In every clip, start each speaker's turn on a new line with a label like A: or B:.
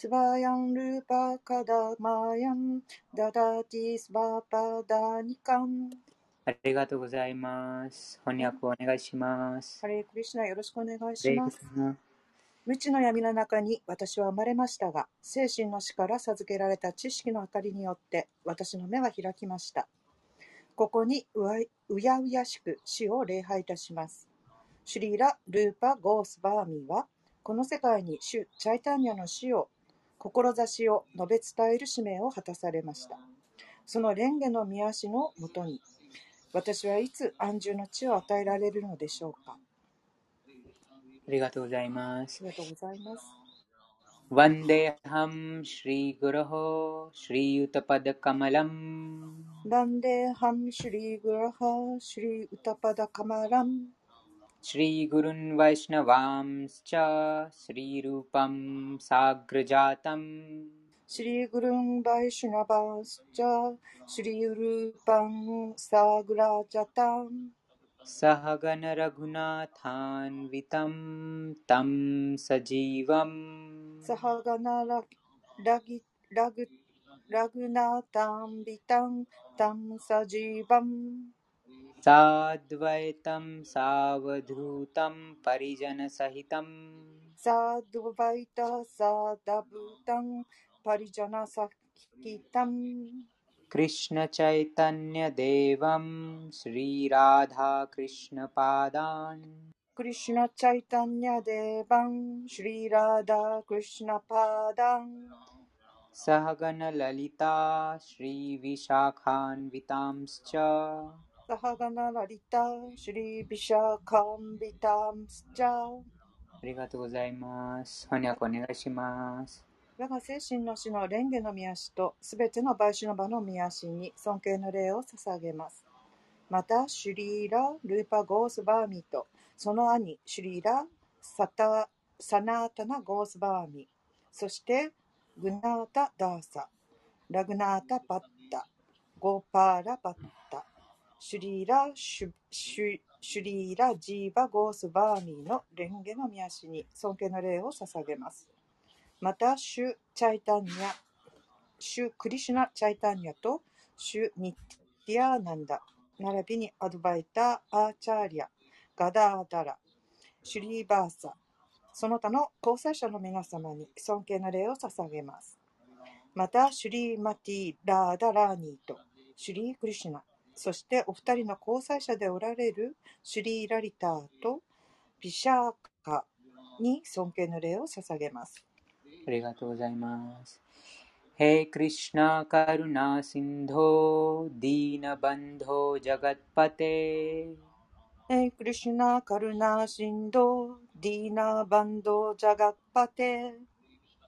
A: スバヤンルーパカダマヤンダダティスバパダニカン
B: ありがとうございます。翻訳お願いします。
A: ハレークリシュナよろしくお願い
B: ハ
A: します。無知の闇の中に私は生まれましたが、精神の死から授けられた知識の明かりによって私の目は開きました。ここにうわいうやうやしく死を礼拝いたします。シュリーラ・ルーパ・ゴースバーミーは、この世界に主チャイタンニャの死を、志を述べ伝える使命を果たされました。その蓮華の見足のもとに私はいつ安住の地を与えられるのでしょうか。
B: ありがとうございます。
A: ありがとうございます。ワンデハムシリーグラハシリーウタパダカマラム
B: ワンデハ
A: ムシリーグラハシリーウタパダカマラム श्रीगुरुन् वैष्णवांश्च श्रीरूपं साग्रजातम्। श्रीगुरुं वैष्णवांश्च श्रीरूपं साग्राजताम्। सहगणरघुनाथान्वितं तं सजीवम्। सहगणरघुनाथान्वितं तं सजीवम्।
B: साद्वैतं सावधूतं
A: परिजनसहितम् साद्वैत सादभूतं परिजनसहितम्
B: कृष्णचैतन्यदेवं श्रीराधाकृष्णपादान्।
A: कृष्णचैतन्यदेवं श्रीराधाकृष्णपादान्।
B: सहगणललिता श्रीविशाखान्वितांश्च।
A: タハガナラリタ、シュリービシャカンビタムスチャ
B: ありがとうございます。翻訳お願いします。
A: 我が精神の死の蓮華の宮師とすべての売主の場の宮師に尊敬の礼を捧げます。また、シュリーラ・ルーパ・ゴースバーミとその兄、シュリーラ・サタサナータナ・ゴースバーミ、そしてグナータ・ダーサ、ラグナータ・バッタ、ゴーパーラ・バッタ、シュリーラ・シュシュシュリーラ・ジーバ・ゴースバーミーの蓮華の宮足に尊敬の礼を捧げます。また、シュ・チャイタンニャ、シュ・クリシュナ・チャイタンニャと、シュ・ニティアーナンダ、並びにアドバイター・アーチャーリア、ガダーダラ、シュリーバーサ、その他の交際者の皆様に尊敬の礼を捧げます。また、シュリー・マティ・ラーダ・ラーニーと、シュリー・クリシュナ、そしてお二人の交際者でおられるシュリー・ラリターとビシャーカに尊敬の礼を捧げます。
B: ありがとうございます。हे कृष्णा करुणा सिन्धो दीनबन्धो जगत्पते
A: えークリシュ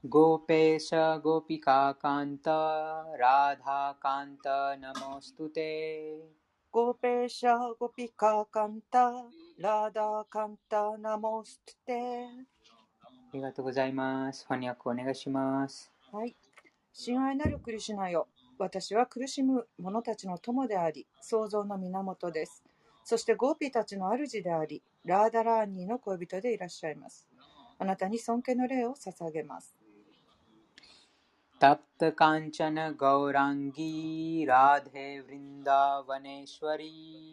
A: ナ・カルナ・シンド、ディーナ・バンド・ジャガッパテ、
B: गोपेश गोपिकान्त राधाकान्त नमोऽस्तु ते
A: ゴーペーシャ・ゴピカ・カンタ、ラーダ・カンタ・ナモステ。
B: ありがとうございます。翻訳お願いします。
A: はい。親愛なるクリシュナよ。私は苦しむ者たちの友であり、創造の源です。そしてゴーピーたちの主であり、ラーダラーニーの恋人でいらっしゃいます。あなたに尊敬の礼を捧げます。
B: तप्त गौराङ्गी राधे वृन्दावनेश्वरी।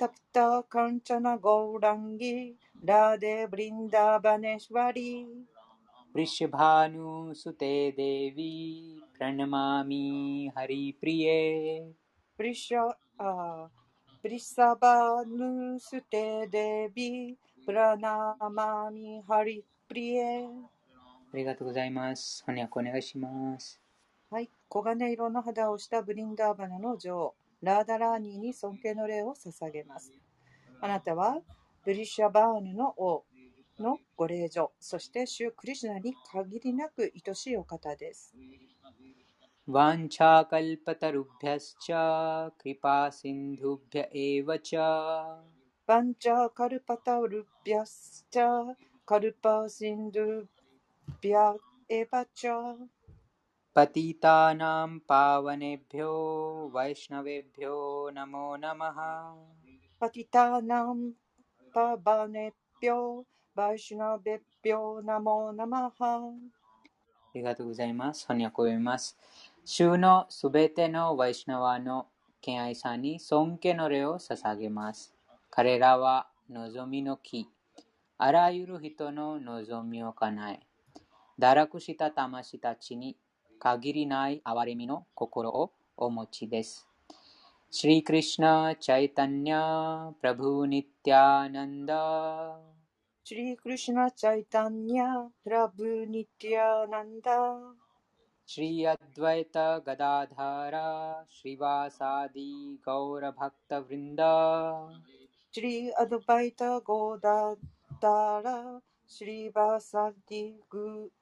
A: तप्तकाञ्चन गौराङ्गी राधे वृन्दावनेश्वरी। वृषभानुसुते देवी प्रणमामि हरिप्रिये। वृष
B: वृषभानुसुते देवी प्रणमामि हरिप्रिये।
A: あ
B: りがとうございます。翻訳お願いします。
A: はい。黄金色の肌をしたブリンダーバナの女王、ラーダラーニーに尊敬の礼を捧げます。あなたは、ブリシャバーヌの王のご令嬢、そして主クリシナに限りなく愛しいお方です。ワンチャーカルパタルビャスチャー、クリパーシンドゥビャエヴァチャ。
B: ワンチャー
A: カルパタルビャスチャー、カルパーシンドゥバイシュナベピョナモナマハ
B: りがとうございます。翻訳を読みます。主のすべてのワイシナワの敬愛さんに尊敬の礼を捧げます。彼らは望みの木、あらゆる人の望みを叶え、堕落した魂たちに限りない憐れみの心をお持ちです。シリクリシナ・チャイタニャ・プラブ・ニッティアナンダ。
A: シリクリシナ・チャイタニャ・プラブ・ニッティアナンダ。シリ・アドワイタ・ガダダラ・シリバ・サディ・ゴーラ・バクタ・ブリンダ。
B: シリ・アドバイタ・ゴーダダラ・シリバ・サディ・グー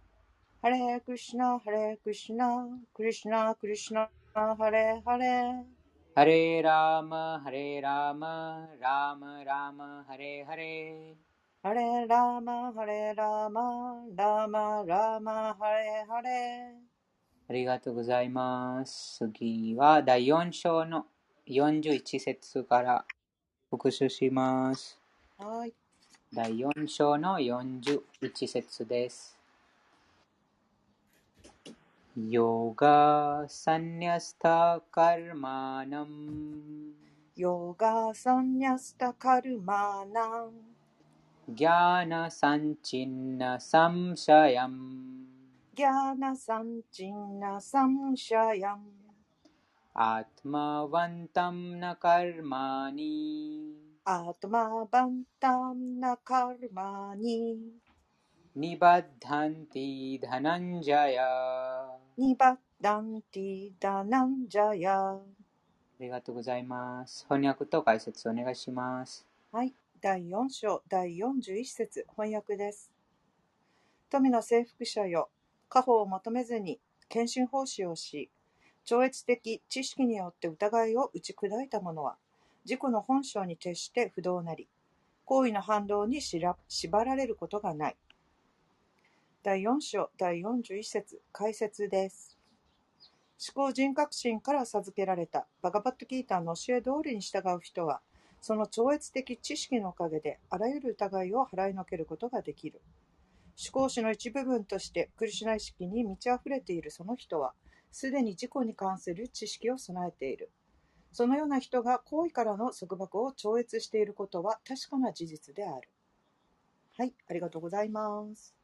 B: ハレー
A: クリシナ、ハレークリシナ、クリシナ、クリシナ、ハレーハレー。
B: ハレラーマ、ハレーラーマ、ラーマ、ラーマ、ハレーハレー。
A: ハレーラーマ、ハレーラーマ、ラーマ、ラーマ、ハレーハレ
B: ありがとうございます。次は第4章の41節から復習します。
A: ー。はい。
B: 第4章の41節です。
A: योगसन्न्यस्त कर्माणम् ज्ञानसञ्चिन्नसंशयम्। ज्ञानसञ्चिन्नसंशयम्।
B: आत्मवन्तं न कर्माणि।
A: आत्मावन्तं न कर्माणि।
B: निबद्धन्ति धनञ्जय
A: ニバッダンティダナンジャヤ。
B: ありがとうございます。翻訳と解説お願いします。
A: はい。第4章第41節翻訳です。富の征服者よ、家宝を求めずに献身奉仕をし、超越的知識によって疑いを打ち砕いた者は、自己の本性に徹して不動なり、行為の反動にしら縛られることがない。 第4章第41節解説です。思考人格心から授けられたバガバットギーターの教え通りに従う人は、その超越的知識のおかげであらゆる疑いを払いのけることができる。思考主の一部分としてクリシュナ意識に満ち溢れているその人は、すでに自己に関する知識を備えている。そのような人が行為からの束縛を超越していることは確かな事実である。はい、ありがとうございます。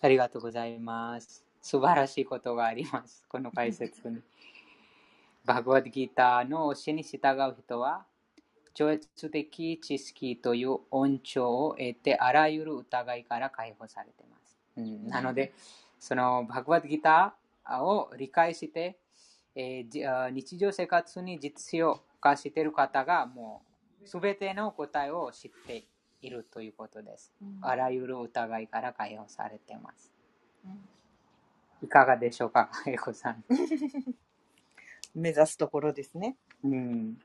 B: ありがとうございます。素晴らしいことがあります。この解説に。バグワッドギーターの教えに従う人は、超越的知識という恩寵を得て、あらゆる疑いから解放されています。うん、なので、そのバグワッドギーターを理解して、えー日常生活に実用化している方が、もう、すべての答えを知っているということです。あらゆる疑いから解放されています。いかがでしょうか、エコさん。
A: 目指すところですね。
B: うん、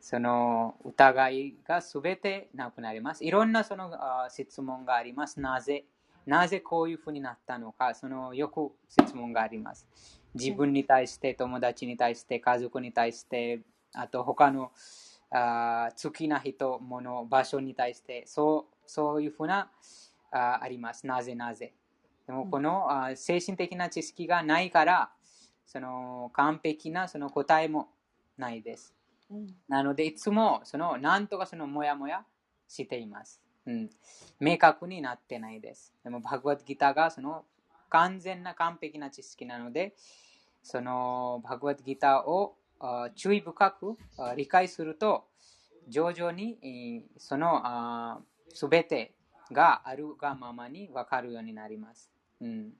B: その疑いがすべてなくなります。いろんなそのあ質問があります。なぜなぜこういうふうになったのか、そのよく質問があります。自分に対して、友達に対して、家族に対して、あと他のあ好きな人、物、場所に対して、そうそういうふうなああります。なぜなぜ。でもこの、あ精神的な知識がないから、その完璧なその答えもないです。
A: うん
B: なので、いつもそのなんとかそのもやもやしています。うん、明確になってないです。でも、バグワッドギターがその完全な完璧な知識なので、そのバグワッドギターをあ注意深くあ理解すると、徐々にえーそのすべてがあるがままに分かるようになります。うん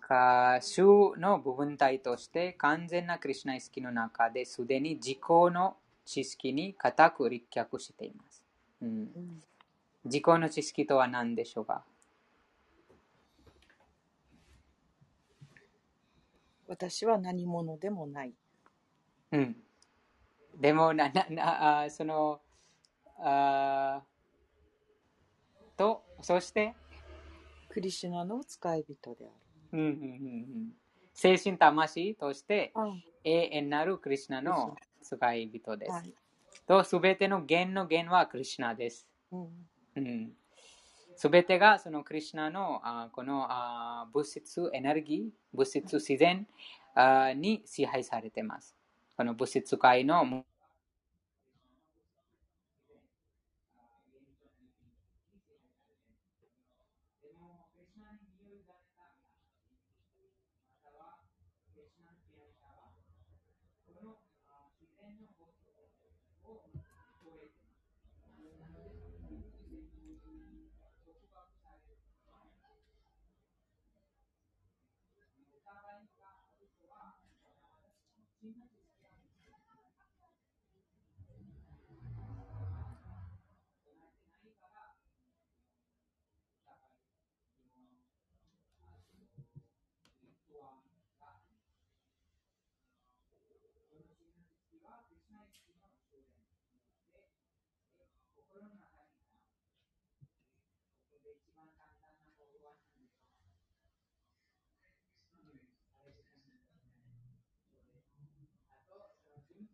B: か主の部分体として完全なクリュナ意識の中ですでに自己の知識に固く立脚しています。うん、
A: うん
B: 自己の知識とは何でしょうか？
A: 私は何者でもない。
C: うん。でもな、な、な、あその、あと、そして、
A: クリシュナの使い人で
C: うんうんうんうん、精神魂として永遠なるクリシュナの使い人です。
A: はい
C: と、すべての源の源はクリシュナです。
A: うん
C: うんすべてがそのクリシュナのあこのあ物質エネルギー、物質自然あに支配されています。この物質界の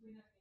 C: Cuídate.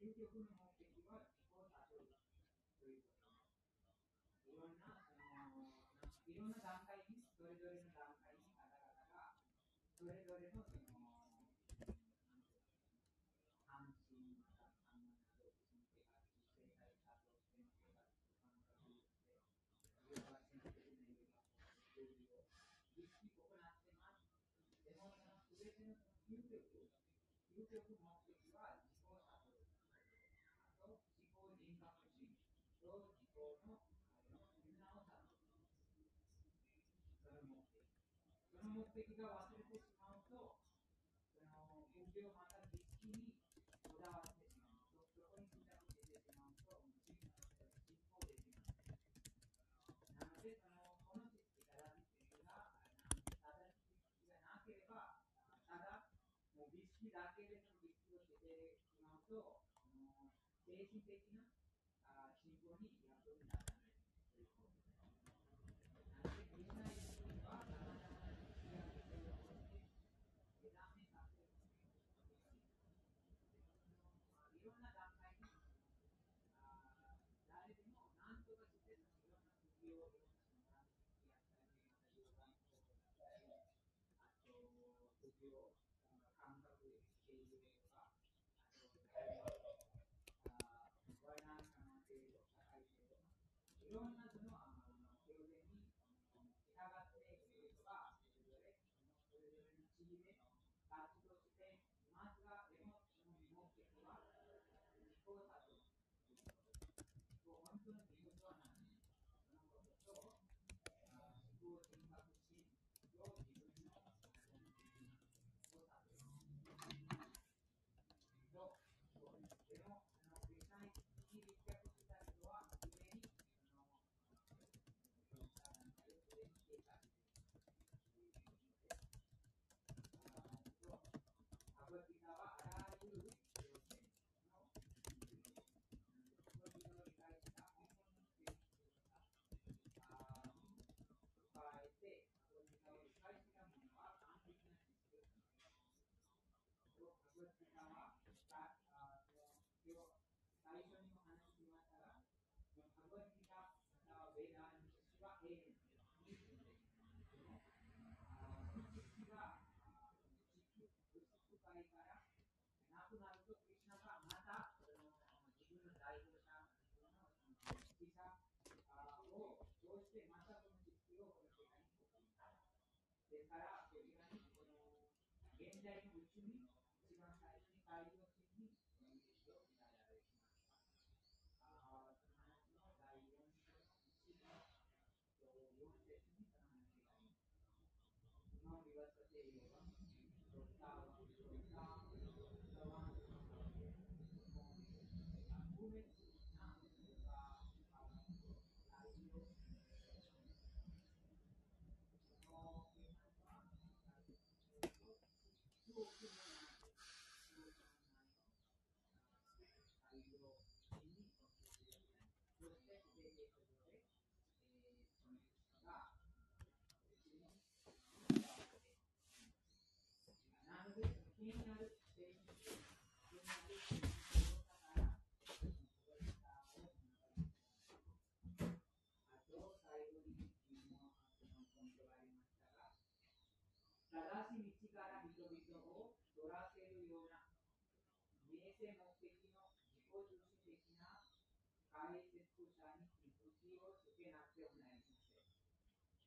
C: 究極の目的は自己を悟るということいろんなそのいろんな段階にそれぞれの段階に方々がそれぞれのその関心また考えなどその生活生態活動しての生活感覚で上は選択的な上が料理を意識行ってますでもその全ての究極究極目的は自己を悟るあと自己人格心と自己の絆を悟るその目的その目的が忘れてしまうとその仏教をまた実識にこだわってしまうとそこに痛み出てしまうと進行できますなのでそのこの知識正しい知識が正しい知識がなければただもう美識だけでの実識をしてしまうとその精神的なあ進行に役に立たないということですなので、クリスナイズは、さまざまな知識や理由を持って、枝目させる。いろんな段階に、あ誰でも何とかして、いろんな釘を、いろんなその段階やったり、また両側にこうやったり、あと、釘を感覚でしているとか、あと、あワイナーかな程度、社会程度、いろんなその、あの、表現に従っている人がそれぞれそれぞれの地位で活動してまずはでもその目的は自己を悟る本当の自分とは何そのことと自己を人格心と自分のを悟るとでもそのクリスチャンに立脚した人は故にそのバグギターはあらゆる要件のその理解した本物の性質が加えて、バグギターを理解したものは完璧な知識を持っています。バグギターはあ今日最初にも話しましたが、そのバグギターまたはベーダーの知識は永遠に住んでいます。でも、あその知識があ地球物質界からなくなると、クリスナがまたその自分の代表者、自分のその知識者あを通してまたその知識をこの世界に送ります。ですから、こちらにこの現代の宇宙に一番最初に海洋神にその知識を伝えられています。あその話の第4章の1の4節にその話があります。今言わせていれば、ドクターは、ドクターは、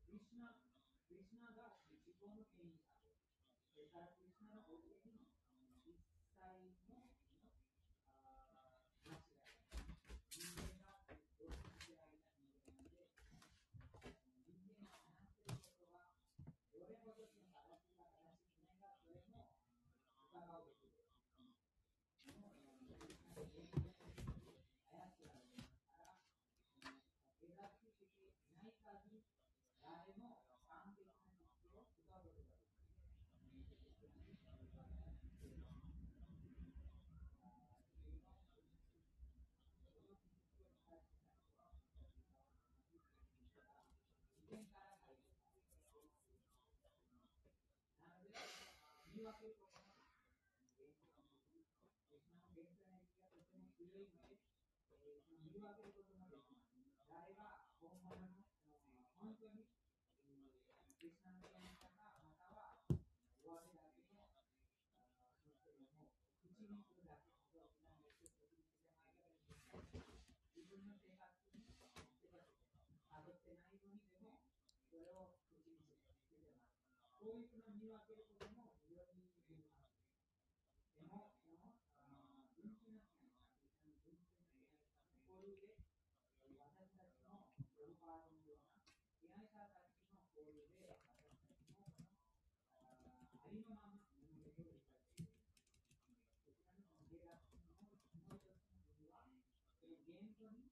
C: কৃষ্ণ কৃষ্ণ こういうふうに分けることも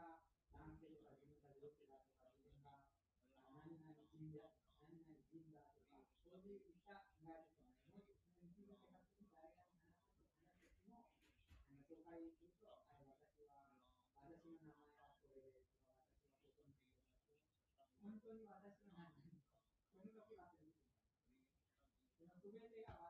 C: katika dhambi iliyokamilika zote na kukamilika hana jinga hana jinga kwaji ushangari kwa mmoja mwingine kama kudai anatoka hivi wakati wa baada sina na maana ya kule wakati wa kukombe mwanzo ni baada sina maana kwa nini kwa sababu tunatubendeka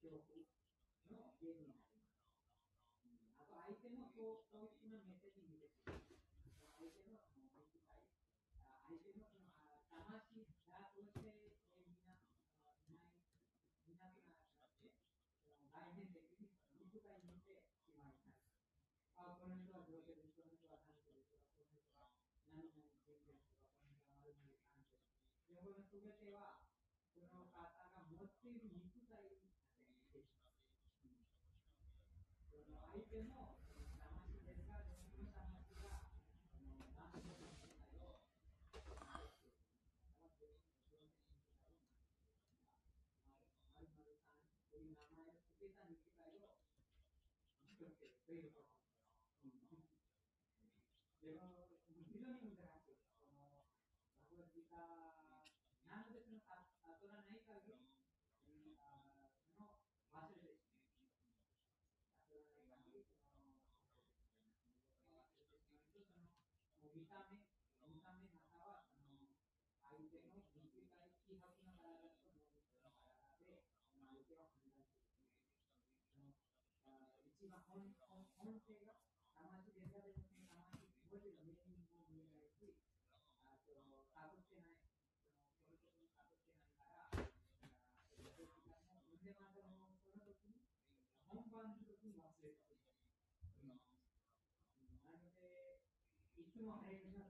C: 情報の原因になります。あと相手のこう攻の目線に見て相手の敵対、相手の
B: その魂がこうしてみんな、いない、いなくなって、概念的に肉体にて決まります。あ、この人は上手です、この人は単調です、この人は何の人です、この人は悪いです、単調です。で、この全ては、この方が持っている肉体に相手の魂ですが、自分の魂が、あの、た、の、の Invítame, invítame a. No. Ahí tenemos que implicar quizás una palabra una de, una de. Too long.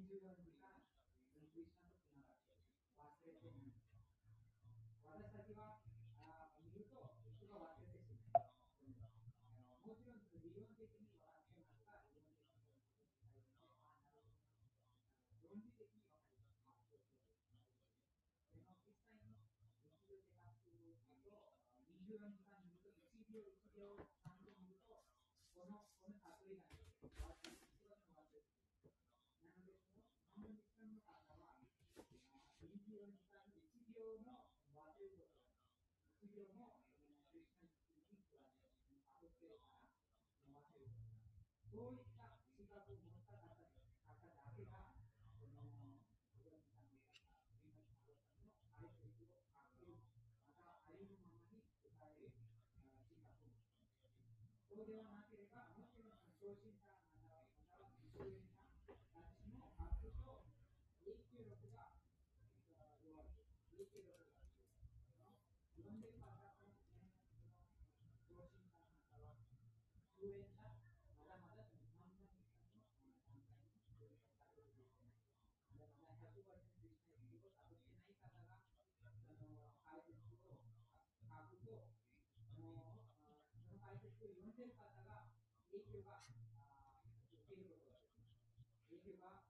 B: 私はあ見るう。もちろんす、そういった数学を持った方方だけが、この子供たちや弁護士の方たの愛を発、またありのままに伝える資格を持。そうではなければ、もちろん昇進那个，你
C: 去吧，啊，你去吧，你去吧。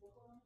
C: 조선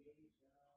C: Asia.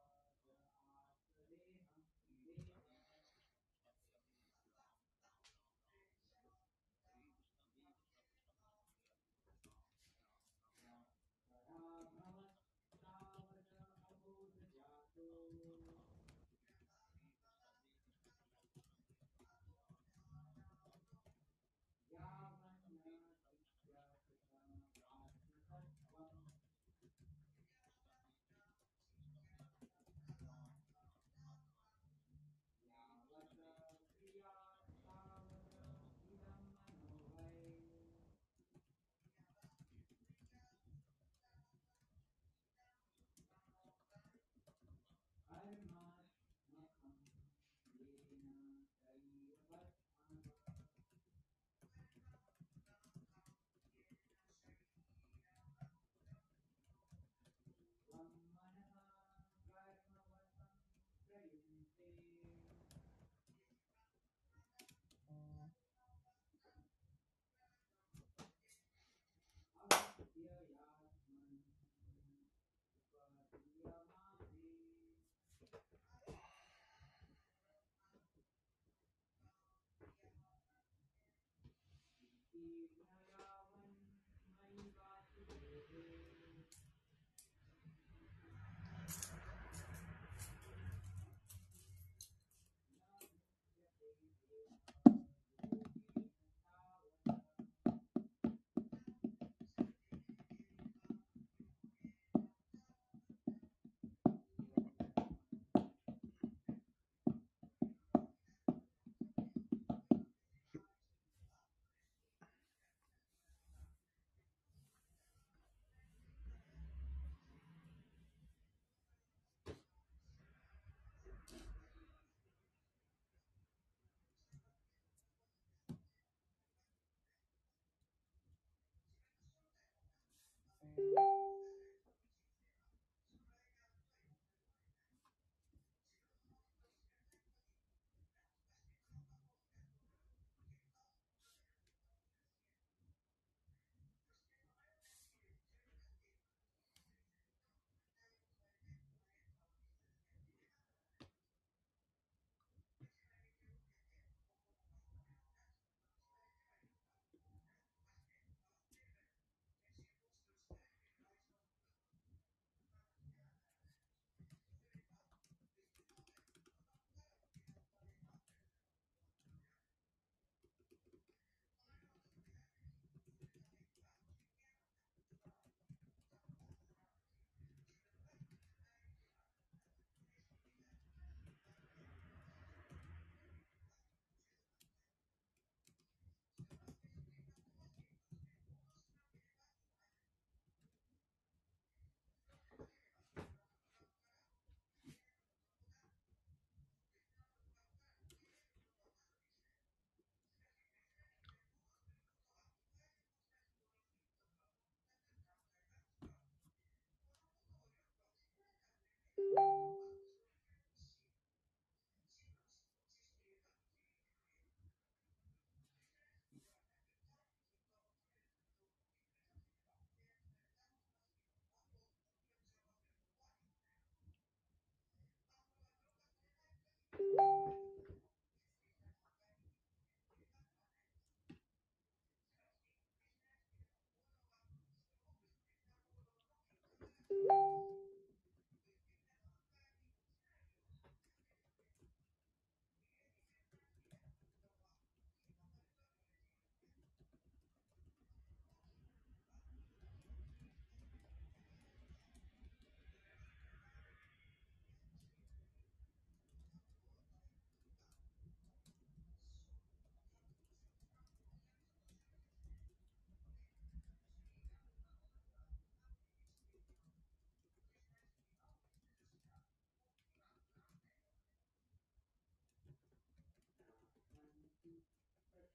C: the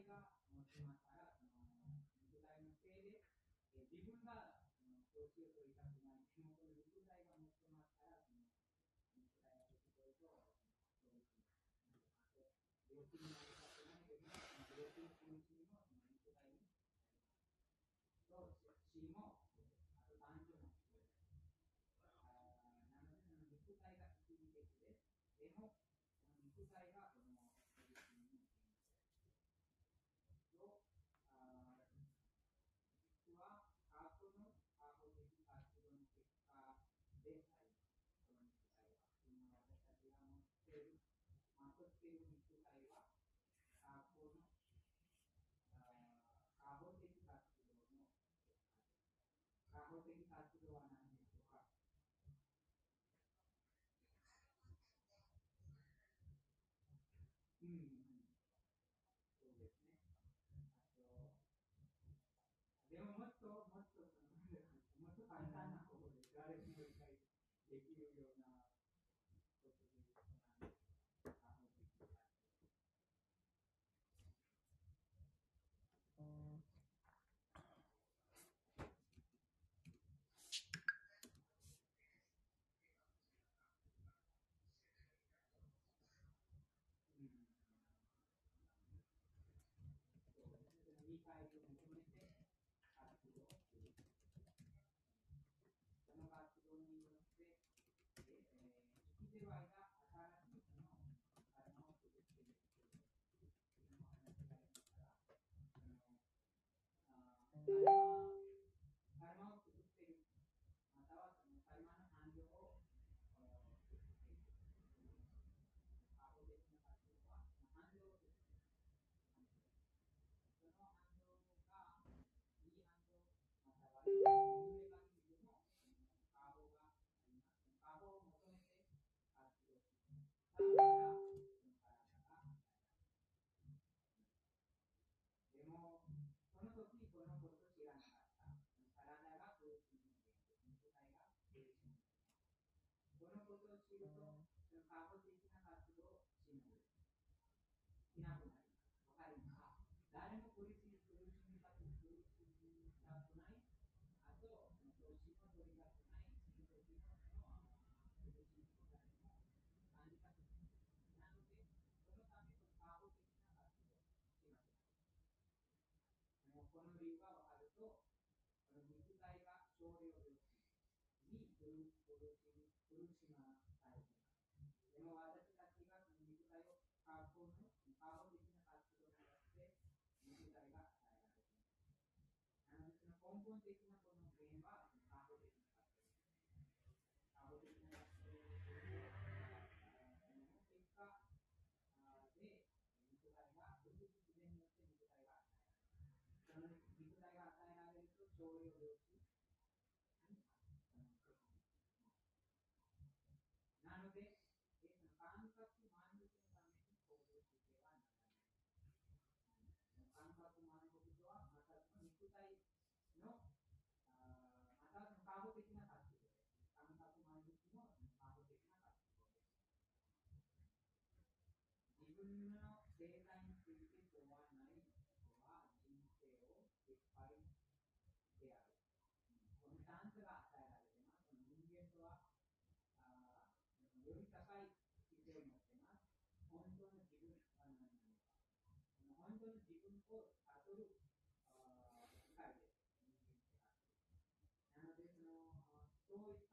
C: 体がテーマからその肉体のせいで、え自分がその教師を取りたくない手元の具体が持ってますからその体が出てくと教育に。arriba a uno కాబట్టి సాక్షిలోను కాబట్టి సాక్షిలో అనాన్ని So, de momento, Thank you. ると、そ的な活動を。いなくなります。わか誰も、苦しみたく苦しみたくない。あと、も取りたくない。ののの苦しみ感じたくない。なので、そのための的な活動をしなくなります。この理由がわかると、肉体が少量病気に苦しみ苦し分の生態について問わないこは人生を失敗である。このチャンスが与えられてます。人間とはより高い姿勢を持ってます。本当の自分は何なのか。本当の自分を悟る会です。人間ってなので、その、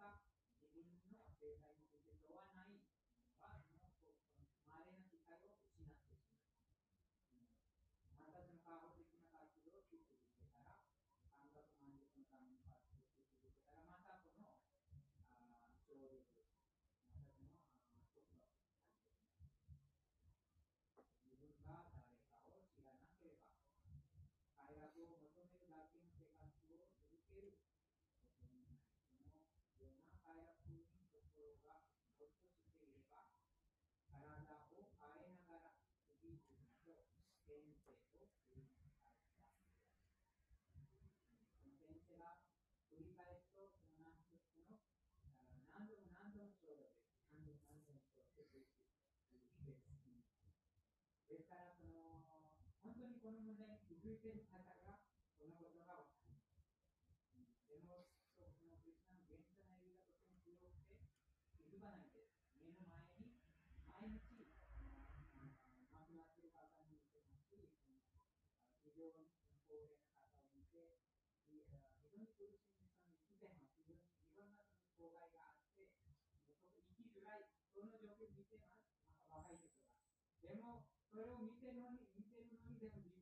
C: 本当にこの問題に気づいている方が、このことが分かる。でも、そのクリスチャンの現実な意味がとても強くて、気づかないです。目の前に、毎日、亡くなっている方に見てますし、非常に高齢な方を見て、非常に苦しみに生きてます。非常にいろんな障害があって、生きづらい、その状況を見てます。若い人が。でも、それを見てるのに、見てるのに、でも自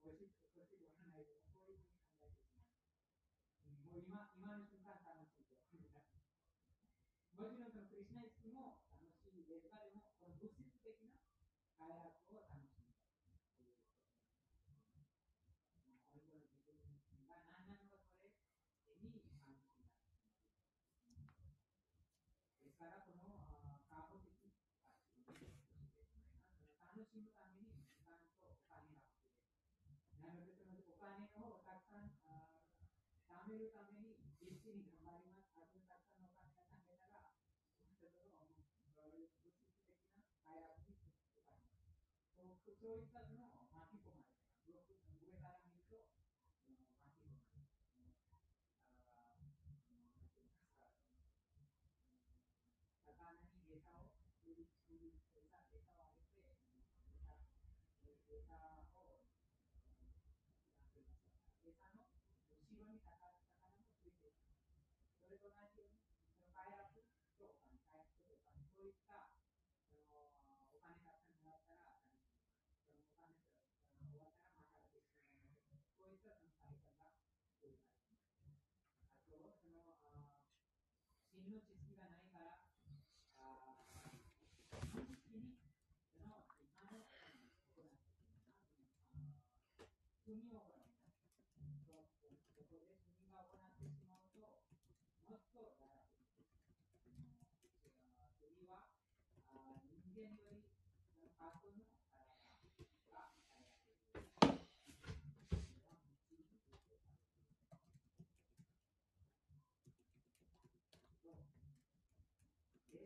C: 50ない。ういうふうに考えていきます。もう今今の瞬間楽しいです。もちろんそのクリスナイスも楽しいですが、でもこの物質的な快楽を楽しみたいとうことです。自分が何なのかそれに関心がですから、このるために必死に頑張ります。あとたくさんのお金が貯めたら、その物質的な快楽に使います。そうそういったのを巻き込まれてます。上から見ると、巻き込まれてます。魚に餌を売り、売り、餌、餌をあげて、餌、餌を、餌の後ろに魚もついています。それと同じように、その快楽とお金、回復とお金、そういったそのお金たくさんもらったら楽しみます。そのお金が終わったらまた別にそういったそのサイクルが生まれています。あと、そのあ、真の知識がないから、あ知識にその今の行っています。罪を行います。そこで罪が行ってしまうと、もっとやられる。罪はあ人間より過去の体が与えられる。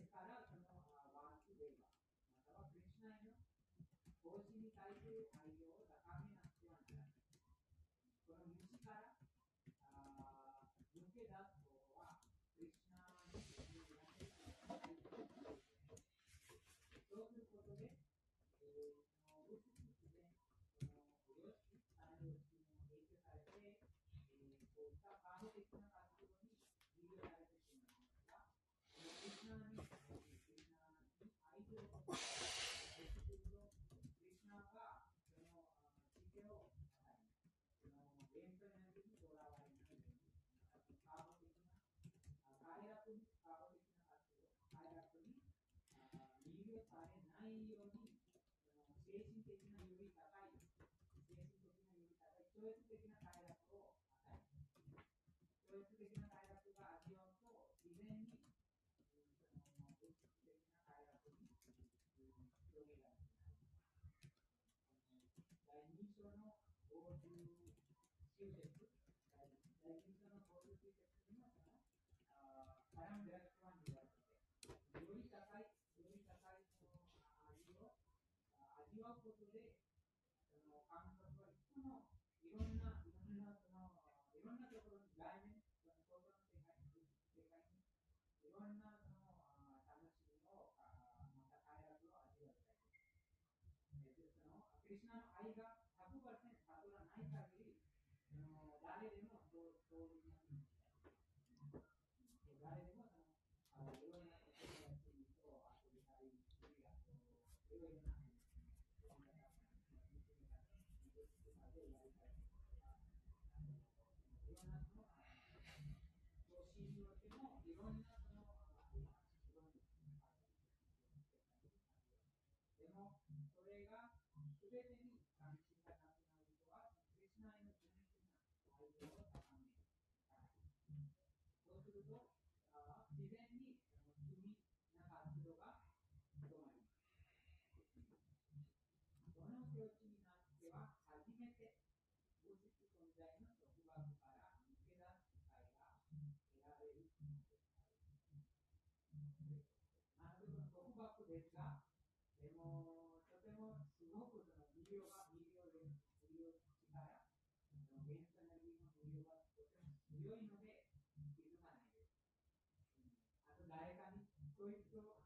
C: ですから、そのワークでは、またはクリシナイの奉仕に対する対応を高めなくてはならない。この道からあ抜け出す方は、クリュナのそうすることで、えー、その物質自然、その良識、あらゆるに影響されて、えー、そういった科学的な活動に利用されてしまいますが、クリュナに、クリュナに愛情を持ってすると、クリュナがその知恵を与えます。その現象の時にとらわれないように、科学的な、快楽に、科学的な活動、快楽に利用されないように、精神的なより高い、精神的なより高い、超越的な快楽を与えます。超越的な快楽が味わうと、自然に、その物質的な快楽に広げられています。第2章の59節、第2章の59節にも、パランデラクワンに言われてより高い、より高いその味を味誰でもそうそういう誰でもそのいろんなことをやってみると遊びたい、あといろいろい、ろな、でも、それがすべてに関心がなくなる人は、クリスナイの純粋な愛情を高めそうすると、あ自然に罪な活動が止まります。その境地になっては、初めて物質存在の束縛から抜け出す機会が得られるのです。なので、この束縛ですが、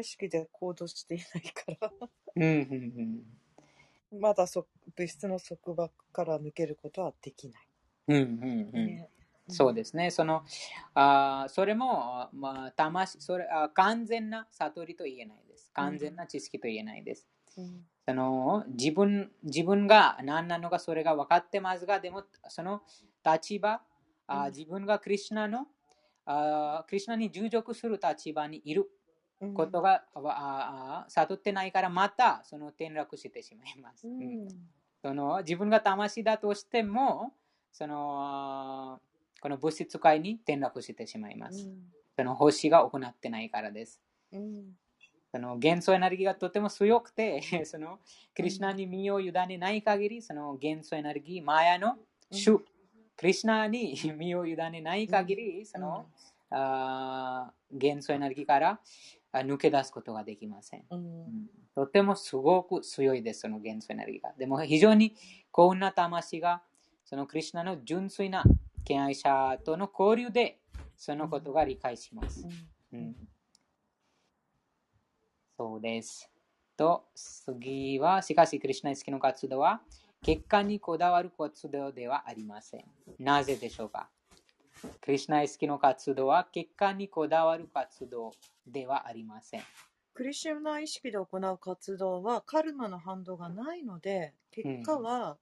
A: 意識で行動していないから、
B: うんうん
A: まだそ物質の束縛から抜けることはできない。
B: うん。うんうんうん。
A: ね
B: そうですね。その、あーそれも、まあ、魂それあ完全な悟りと言えないです。完全な知識と言えないです。
A: うん。
B: その自分自分が何なのかそれが分かってますが、でもその立場、あ
A: うん。
B: 自分がクリュナのあクリュナに従属する立場にいる
A: うん。
B: ことが、ああ悟ってないからまたその転落してしまいます。
A: う
B: うん。
A: ん
B: その自分が魂だとしてもそのこの物質界に転落してしまいます。その星が行ってないからです。
A: うん
B: その元素エネルギーがとても強くて、そのクリュナに身を委ねない限り、その元素エネルギー、マヤの主、クリュナに身を委ねない限り、その、あー元素エネルギーからあ抜け出すことができません。
A: うん。
B: うん。とてもすごく強いです、その元素エネルギーが。でも非常に幸運な魂が、そのクリュナの純粋な敬愛者との交流で、そのことが理解します。うんそうです。と、次は、しかし、クリュナ意識の活動は、結果にこだわる活動ではありません。なぜでしょうか？クリュナ意識の活動は、結果にこだわる活動ではありません。
A: クリシュナ意識で行う活動はカルマの反動がないので結果は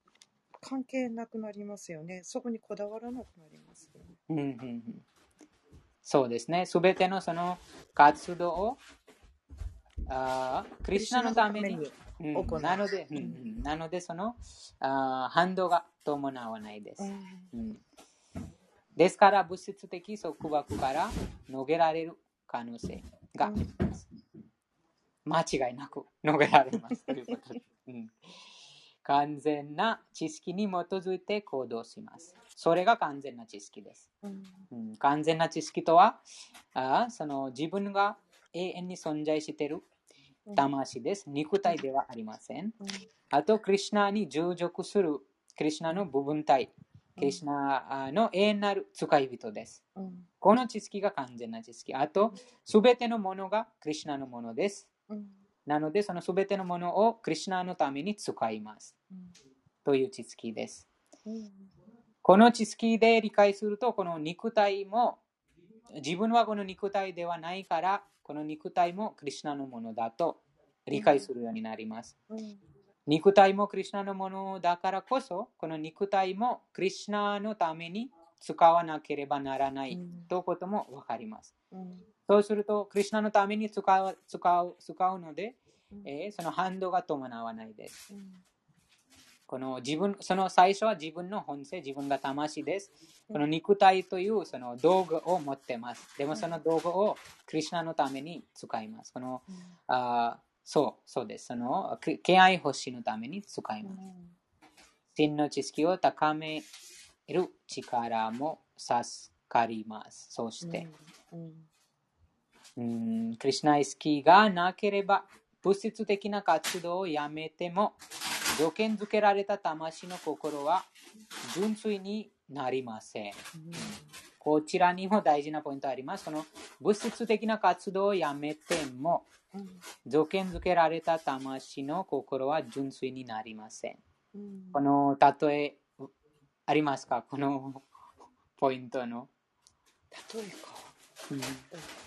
A: 関係なくなりますよね、そこにこだわらなくなりますよね。
B: うんうんうんそうですね。すべてのその活動を、あークリュナのために、うん
A: 行う
B: なので、うんうんなので、そのあー反動が伴わないです。うんですから、物質的束縛から逃げられる可能性があります。間違いなく逃げられます。ということで うん完全な知識に基づいて行動します。それが完全な知識です。
A: うん
B: うん完全な知識とはあーその自分が永遠に存在している魂です。肉体ではありません。あと、クリュナに従属するクリュナの部分体、クリュナの永遠なる使い人です。この知識が完全な知識。あと、すべてのものがクリュナのものです。なので、そのすべてのものをクリュナのために使います。という知識です。この知識で理解すると、この肉体も、自分はこの肉体ではないから、この肉体もクリュナのものだと理解するようになります。
A: うん
B: 肉体もクリュナのものだからこそ、この肉体もクリュナのために使わなければならない
A: うん
B: ということもわかります。
A: うん
B: そうすると、クリュナのために使う使う使うので、
A: うん
B: えーその反動が伴わないです。
A: うん
B: この自分、その最初は自分の本性、自分が魂です。この肉体というその道具を持ってます。でもその道具をクリュナのために使います。このあーそう、そうです。そのく敬愛星のために使います。真の知識を高める力も授かります。そして、
A: うん
B: うん、クリシナ意識がなければ、物質的な活動をやめても、条件付けられた魂の心は純粋になりません。こちらにも大事なポイントあります。その物質的な活動をやめても、
A: うん
B: 条件付けられた魂の心は純粋になりません。
A: うん
B: この例えありますか？このポイントの。
A: 例えか。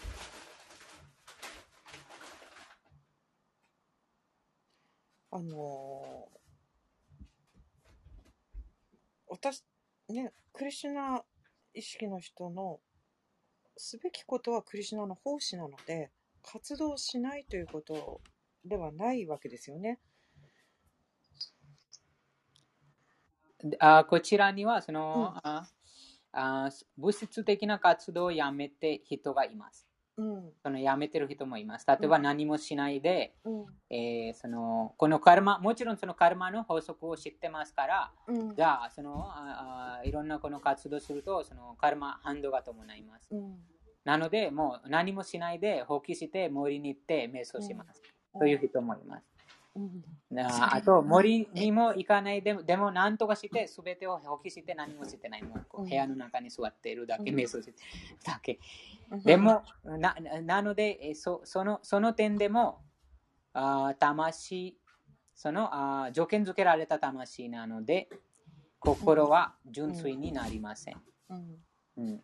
A: あのー私ねクリシュナ意識の人のすべきことはクリシュナの奉仕なので活動しないということではないわけですよね。
B: あこちらにはその、
A: うん
B: ああ物質的な活動をやめて人がいます。
A: うん
B: そのやめてる人もいます。例えば
A: うん
B: 何もしないで、
A: うん
B: えーそのこのカルマ、もちろんそのカルマの法則を知ってますから、
A: うん
B: じゃあそのああいろんなこの活動するとそのカルマ反動が伴います。
A: うん
B: なのでもう何もしないで放棄して森に行って瞑想します。という人もいます。あと森にも行かない。でもでも何とかして全てを放棄して何もしてないもうこう
A: うん。
B: 部屋の中に座っているだけ、
A: うん。
B: 瞑想してるだけ。
A: うん。
B: でもななのでえそそのその点でもあー魂そのあー条件付けられた魂なので心は純粋になりません、
A: うん。
B: うん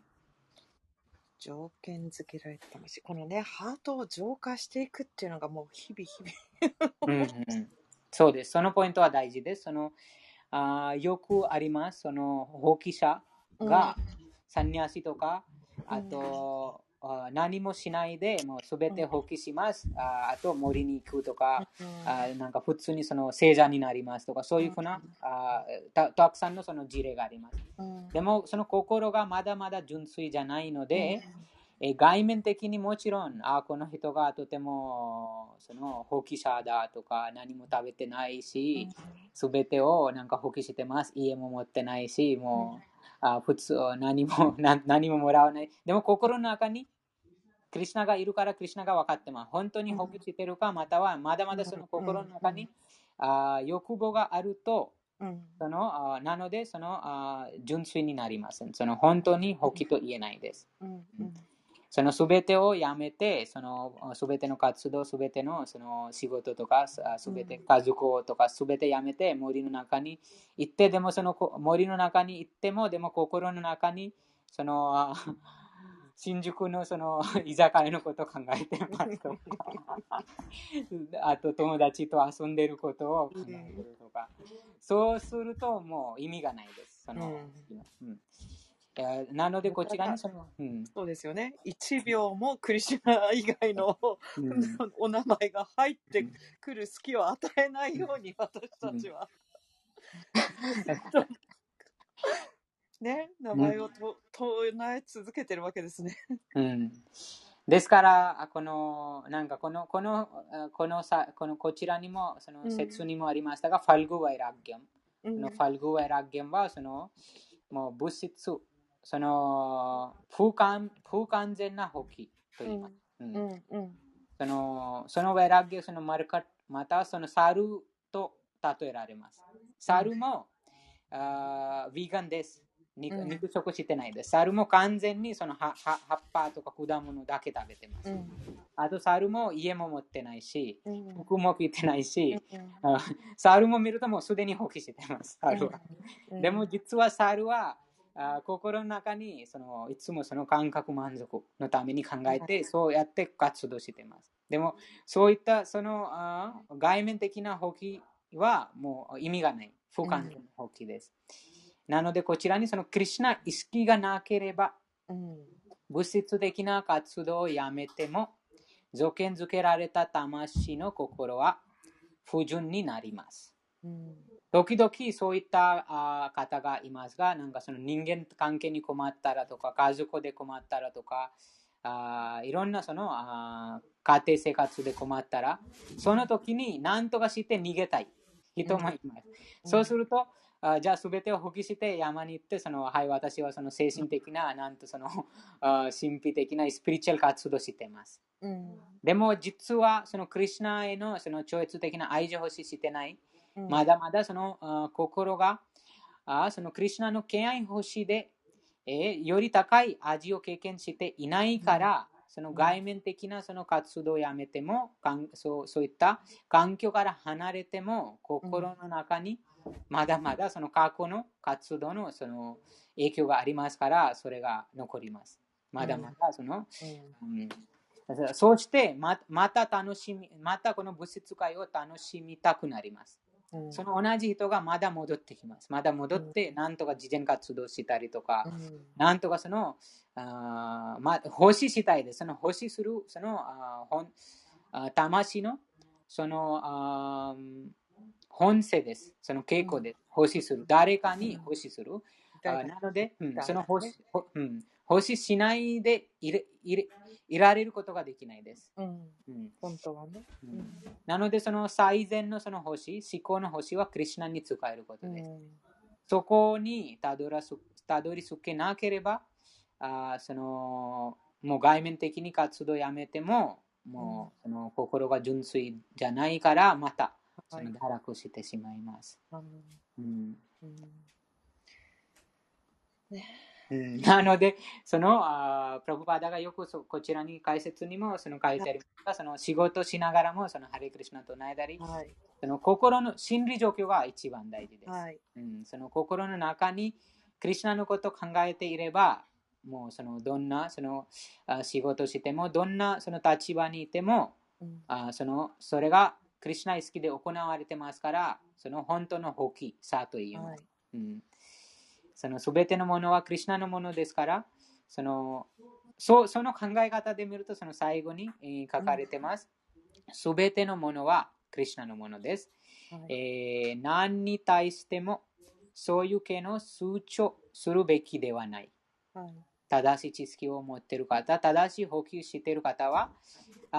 A: 条件付けられた魂このねハートを浄化していくっていうのがもう日々日々
B: うんうんそうです。そのポイントは大事です。そのあーよくあります。その放棄者が、サンニャシとか、あと、あー何もしないでもうすべて放棄します。あーあと森に行くとか、
A: うん。
B: あーなんか普通にその聖者になりますとか、そういうふうな、あーたたくさんのその事例があります。
A: うん。
B: でも、その心がまだまだ純粋じゃないので、えー外面的にもちろんあこの人がとてもその放棄者だとか何も食べてないしすべてをなんか放棄してます。家も持ってないしもうあ普通何も な何ももらわない。でも心の中にクリシナがいるからクリシナが分かってます。本当に放棄してるかまたはまだまだその心の中にあ欲望があると
A: うん。
B: そのあなのでそのあ純粋になりません。その本当に放棄と言えないです。そのすべてをやめて、そのすべての活動、すべてのその仕事とか、すべて家族とか、すべてやめて森の中に行って、でもそのこ森の中に行っても、でも心の中に、そのあ新宿のその 居酒屋のことを考えてますとか、あと友達と遊んでることを考えてるとか、そうするともう意味がないです。そのうん。えーなので、こちらにその、うん。
A: そうですよね。1秒もクリシュナ以外の
B: うん。
A: お名前が入ってくる隙を与えないように私たちは、ね名前をと唱え続けてるわけですね。
B: うん、ですから、あこの、なんかこの、この、あこのさ、このこちらにも、その説にもありましたが、ファルグワイラッギャム。
A: うん
B: のファルグワイラッギャムは、その、もう物質、その、不完不完全な放棄と言います。うん
A: うんうん
B: その、そのワイラッギそのマルカまたその猿と例えられます。猿も、あーヴィーガンです。肉
A: うん
B: 肉食してないです。猿も完全にその葉葉葉っぱとか果物だけ食べてます。
A: うん
B: あと猿も家も持ってないし、
A: うん
B: 服も着てないし、
A: うん
B: あ猿も見るともうすでに放棄してます。猿は。
A: うん
B: でも実は猿はあ心の中にそのいつもその感覚満足のために考えてそうやって活動しています。でもそういったそのあ外面的な放棄はもう意味がない。不完全な放棄です。なのでこちらにそのクリシュナ意識がなければ
A: うん。
B: 物質的な活動をやめても条件付けられた魂の心は不純になります。
A: うん。
B: 時々そういったあ方がいますが、なんかその人間関係に困ったらとか、家族で困ったらとか、あいろんなそのあ家庭生活で困ったら、その時に何とかして逃げたい。人もいます。そうすると、あじゃあ全てを放棄して山に行って、その、はい、私はその精神的な、なんとその、あ神秘的なスピリチュアル活動をしています。
A: うん
B: でも実はそのクリシナへのその超越的な愛情を欲ししてない。
A: うん
B: まだまだそのあ心があそのクリシナの敬愛欲しで、えーより高い味を経験していないから、その外面的なその活動をやめても、かんそうそういった環境から離れても、心の中にまだまだその過去の活動のその影響がありますから、それが残ります。まだまだその、うんそうしてままた楽しみ、またこの物質界を楽しみたくなります。
A: うん
B: その同じ人がまだ戻ってきます。まだ戻って、なんとか慈善活動したりとか、
A: うん
B: なんとかその、あーまあ、欲ししたいです。その欲しする、その、あ魂の、その、あー本性です。その傾向です。欲しする。誰かに欲しする。なので、うん、その欲し、ほうん、欲ししないでいれいれいられることができないです。
A: うん
B: うん
A: 本当はね。
B: うんなので、その最善のその星、思考の星はクリシナに使えることです。
A: うん
B: そこにたどらすたどり着けなければ、あーそのもう外面的に活動をやめても、もうその心が純粋じゃないから、またそ
A: はい。
B: の堕落してしまいます。
A: あの
B: うん。
A: うん。
B: うんなので、そのあープラブパダがよくそこちらに解説にもその書いてありますが、その仕事しながらもそのハレクリシナと唱えたり、
A: はい。
B: その心の心理状況が一番大事です。
A: はい。
B: うん、その心の中にクリシナのことを考えていれば、もうそのどんなそのあ仕事しても、どんなその立場にいても、
A: うん。
B: あそのそれがクリシナ意識で行われてますから、その本当の放棄さという、
A: はい
B: うん、その全てのものはクリシナのものですから、そのそその考え方で見ると、その最後に、えー書かれてます。すべてのものはクリシナのものです。
A: はい
B: えー何に対してもそういう系の数値するべきではない。
A: はい
B: 正しい知識を持っている方、正しい補給している方は、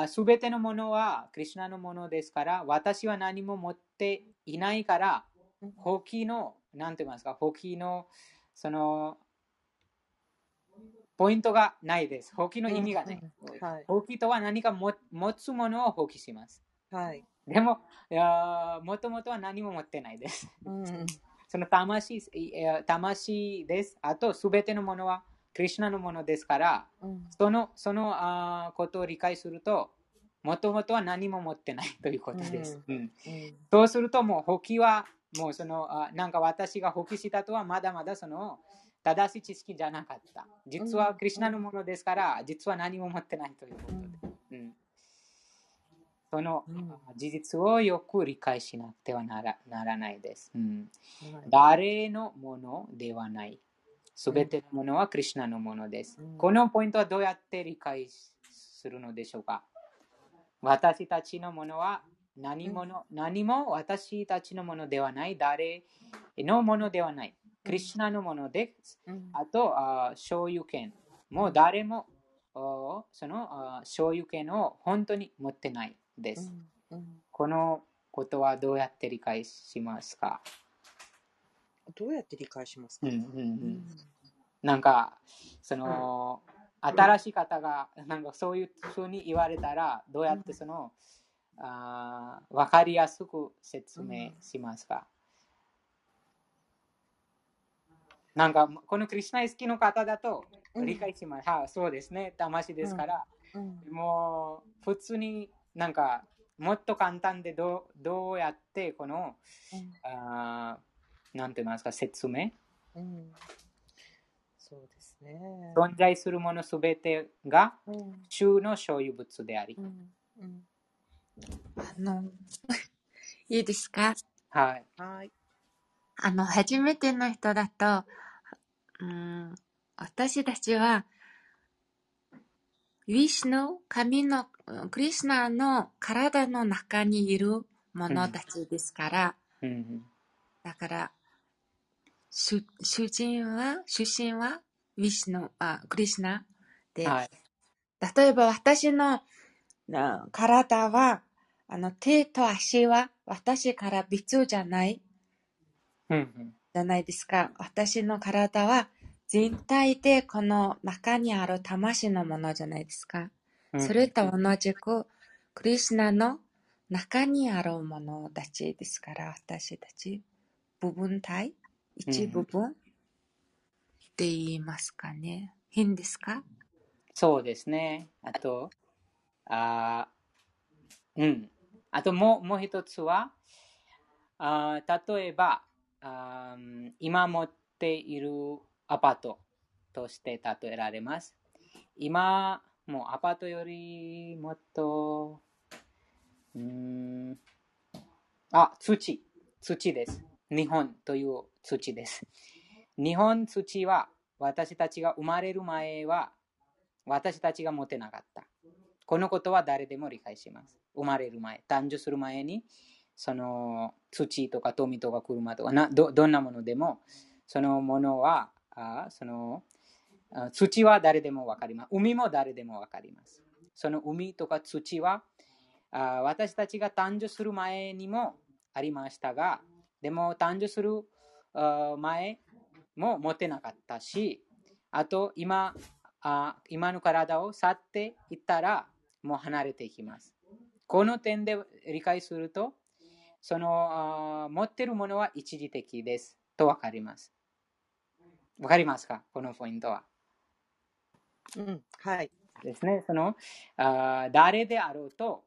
B: すべてのものはクリシナのものですから、私は何も持っていないから、
A: うん
B: 補給の、なんて言いますか、補給の、その、ポイントがないです。補給の意味がない。補給とは何か持持つものを放棄します。
A: はい
B: でも、もともとは何も持ってないです。
A: うん
B: その魂魂です。あと、すべてのものはクリシュナのものですから、
A: うん
B: そのそのあーことを理解すると、もともとは何も持ってないということです。うん
A: うん
B: そうすると、もう、補給は、もうその、あなんか私が補給したとは、まだまだその、正しい知識じゃなかった。実はクリシュナのものですから、実は何も持ってないということで。うんその
A: うん
B: 事実をよく理解しなくてはならならないです。うん
A: はい
B: 誰のものではない。すべてのものはクリシュナのものです。
A: うん
B: このポイントはどうやって理解するのでしょうか？私たちのものは何もの、何も私たちのものではない。誰のものではない。クリシュナのものです。
A: うん
B: あと、あ所有権も誰もおそのあ所有権を本当に持ってないです。このことはどうやって理解しますか、
A: どうやって理解しますか？
B: うんうんう
A: うん。
B: ん、なんか、その、新しい方がなんかそういうふうに言われたら、どうやってその、あーわかりやすく説明しますか、なんか、このクリスナイ好きの方だと理解します。はそうですね、魂ですから、
A: うん。
B: もう普通になんかもっと簡単でどうどうやってこの
A: うん。
B: あーなんて言いますか説明？
A: うん。そうですね。
B: 存在するものすべてが
A: うん。
B: 主の所有物であり、
A: うん。うん。
C: あの、いいですか？
B: はい。
A: はい。
C: あの、初めての人だと、うん、私たちは、ウィシュの神の、うんクリスナの体の中にいる者たちですから、
B: うんうん。
C: だから、主主人は、主神は、ウィシュの、あ、クリスナで、
B: はい
C: 例えば私のな体は、あの手と足は私から別じゃない。
B: うんうん
C: じゃないですか。私の体は全体でこの中にある魂のものじゃないですか。
B: うん
C: それと同じく、クリシュナの中にあるものたちですから、私たち、部分体一部分って言いますかね。変ですか？
B: そうですね。あと、あーうん。あともうもう一つは、あー例えばあー、今持っているアパートとして例えられます。今、もうアパートよりもっと、うーん、あ、土。土です。日本という土です。日本土は私たちが生まれる前は私たちが持てなかった。このことは誰でも理解します。生まれる前、誕生する前に、その土とか富とか車とかなどどんなものでも、そのものは、あそのあ土は誰でもわかります。海も誰でもわかります。その海とか土はあ私たちが誕生する前にもありましたが、でも誕生する前も持てなかったし、あと今あ今の体を去っていったらもう離れていきます。この点で理解すると、そのあ持っているものは一時的ですとわかります。わかりますか？このポイントは。
A: うん、はい。
B: ですね。そのあ誰であろうと、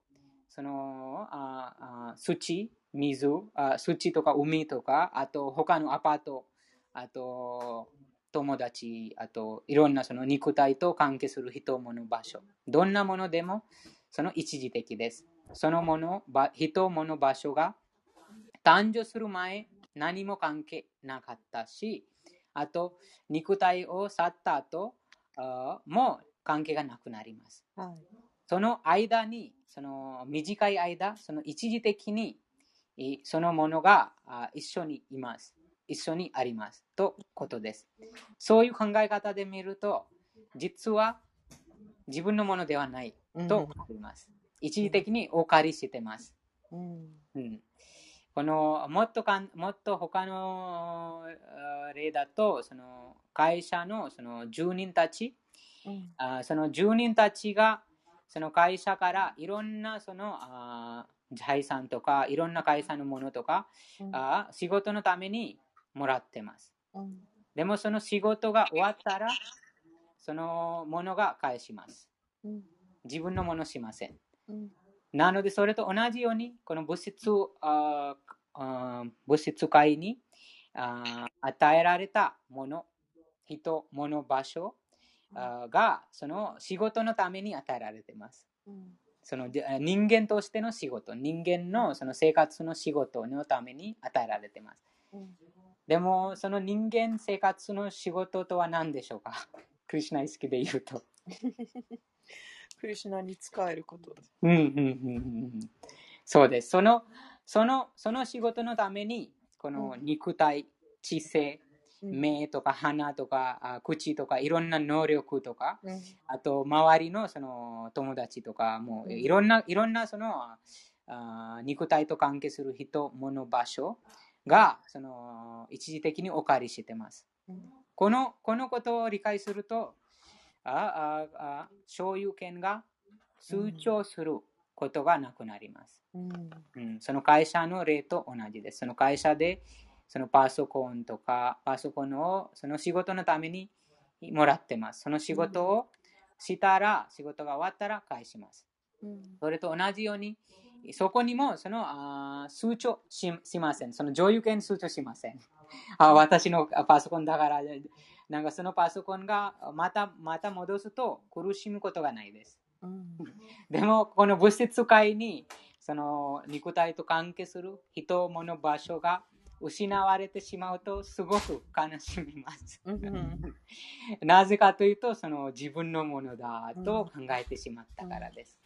B: そのああ土、水あ、土とか海とか、あと他のアパート、あと友達、あといろんなその肉体と関係する人、物、場所。どんなものでもその一時的です。そのもの、ば人、物、場所が誕生する前、何も関係なかったし、あと肉体を去った後、あもう関係がなくなります。
A: はい。
B: その間に、その短い間、その一時的に、いそのものがあ一緒にいます。一緒にあります。とことです。そういう考え方で見ると、実は自分のものではないと思います。一時的にお借りしてます。
A: うん。
B: うんこのもっとかんもっと他のあ例だと、その会社のその住人たち、
A: うん。
B: あその住人たちがその会社からいろんなそのあ財産とかいろんな会社のものとか
A: うん
B: あ仕事のためにもらってます。
A: うん。
B: でもその仕事が終わったらそのものが返します。
A: うん。
B: 自分のものしません。
A: うん。
B: なのでそれと同じようにこの物質ああ物質界にあ与えられたもの人物場所あがその仕事のために与えられています。
A: うん。
B: そので人間としての仕事、人間のその生活の仕事のために与えられています。
A: うん。
B: でも、その人間生活の仕事とは何でしょうか？クリシュナ意識で言うと。
A: クリシュナに使えること。
B: うんうんうんうんうんそうです。そのそのその仕事のために、この肉体、知性、
A: うん。
B: 目とか鼻とかあ口とかいろんな能力とか、
A: うん。
B: あと周りのその友達とかも
A: うん
B: いろんないろんなそのあ肉体と関係する人、物、場所がその一時的にお借りしてます。
A: うん。
B: このこのことを理解すると、あああ所有権が通帳することがなくなります。
A: うん。
B: うん、その会社の例と同じです。その会社でそのパソコンとかパソコンをその仕事のためにもらってます。その仕事をしたら、仕事が終わったら返します。
A: うん。
B: それと同じように、そこにもそのあー数値ししません。その上有権数値しません。あ私のあパソコンだから、なんかそのパソコンがまたまた戻すと苦しむことがないです。
A: うん。
B: でも、この物質界に、その肉体と関係する人、物、場所が失われてしまうと、すごく悲しみます。
A: うん。
B: なぜかというと、その自分のものだと考えてしまったからです。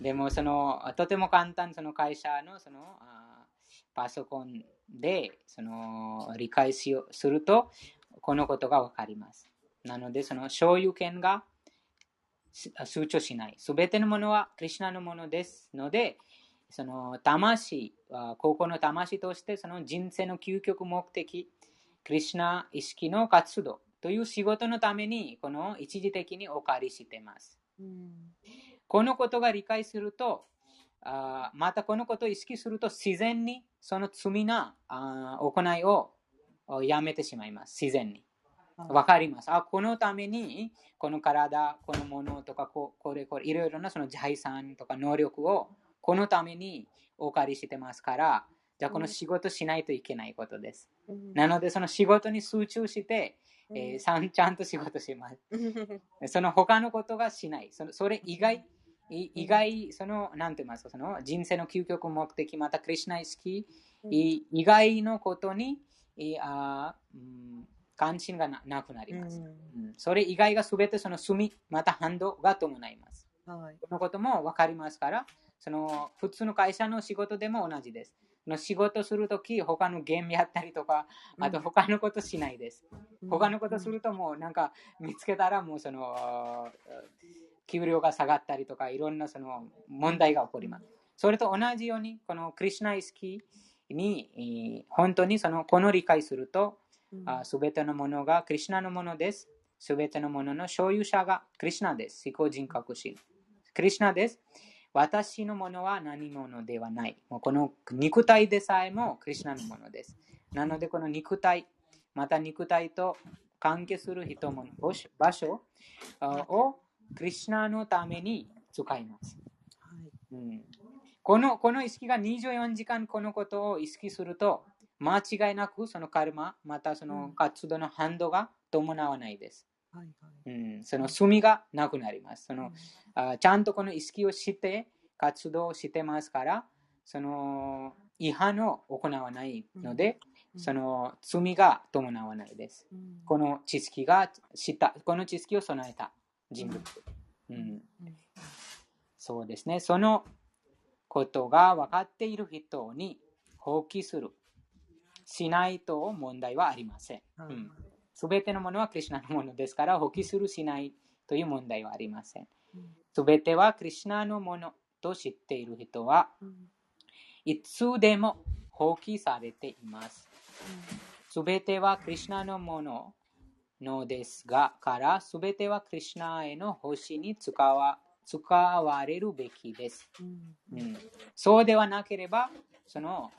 B: でも、そのとても簡単、その会社のそのあパソコンでその理解しようすると、このことがわかります。なので、その所有権がし数値しない。すべてのものはクリュナのものですので、その魂、あ高校の魂としてその人生の究極目的、クリシナ意識の活動という仕事のために、この一時的にお借りしています。
A: うん
B: このことが理解すると、あーまたこのことを意識すると、自然にその罪なあー行いをおやめてしまいます。自然に。わかります。あ、このために、この体、このものとか、ここれこれ、いろいろなその財産とか能力を、このためにお借りしてますから、じゃあこの仕事しないといけないことです。
A: うん
B: なので、その仕事に集中して、
A: うん
B: えーさんちゃんと仕事します。その他のことがしない。そのそれ以外、い以外、その、なんて言いますか、その人生の究極目的、またクリシナ意識、い以外のことに、いあーうん関心がななくなります。うんそれ以外がすべてその罪、また反動が伴います。
A: はい
B: このことも分かりますから、その普通の会社の仕事でも同じです。その仕事するとき、他のゲームやったりとか、あと他のことしないです。他のことするともうなんか見つけたらもうその給料が下がったりとかいろんなその問題が起こります。それと同じようにこのクリシナ意識にえー本当にそのこの理解するとすべてのものがクリシナのものです。すべてのものの所有者がクリシナです。思考人格心。クリシナです。私のものは何者ではない。もうこの肉体でさえもクリシナのものです。なのでこの肉体、また肉体と関係する人も場所あをクリシナのために使います。
A: はい
B: うん、このこの意識が24時間このことを意識すると間違いなくそのカルマまたその活動の反動が伴わないです。うん、その罪がなくなります。そのあちゃんとこの意識をして活動してますからその違反を行わないので、
A: うん
B: その罪が伴わないです。
A: うん
B: この知識がしたこの知識を備えた人物。うん
A: うん
B: そうですね。そのことが分かっている人に放棄する。しないと問題はありません。
A: はい
B: うんすべてのものはクリシナのものですから、放棄するしないという問題はありません。
A: うん
B: すべてはクリシナのものと知っている人は、
A: うん
B: いつでも放棄されています。すべてはクリシナのもののですが、からすべてはクリシナへの星に使わ使われるべきです。
A: うん
B: うん、そうではなければ、その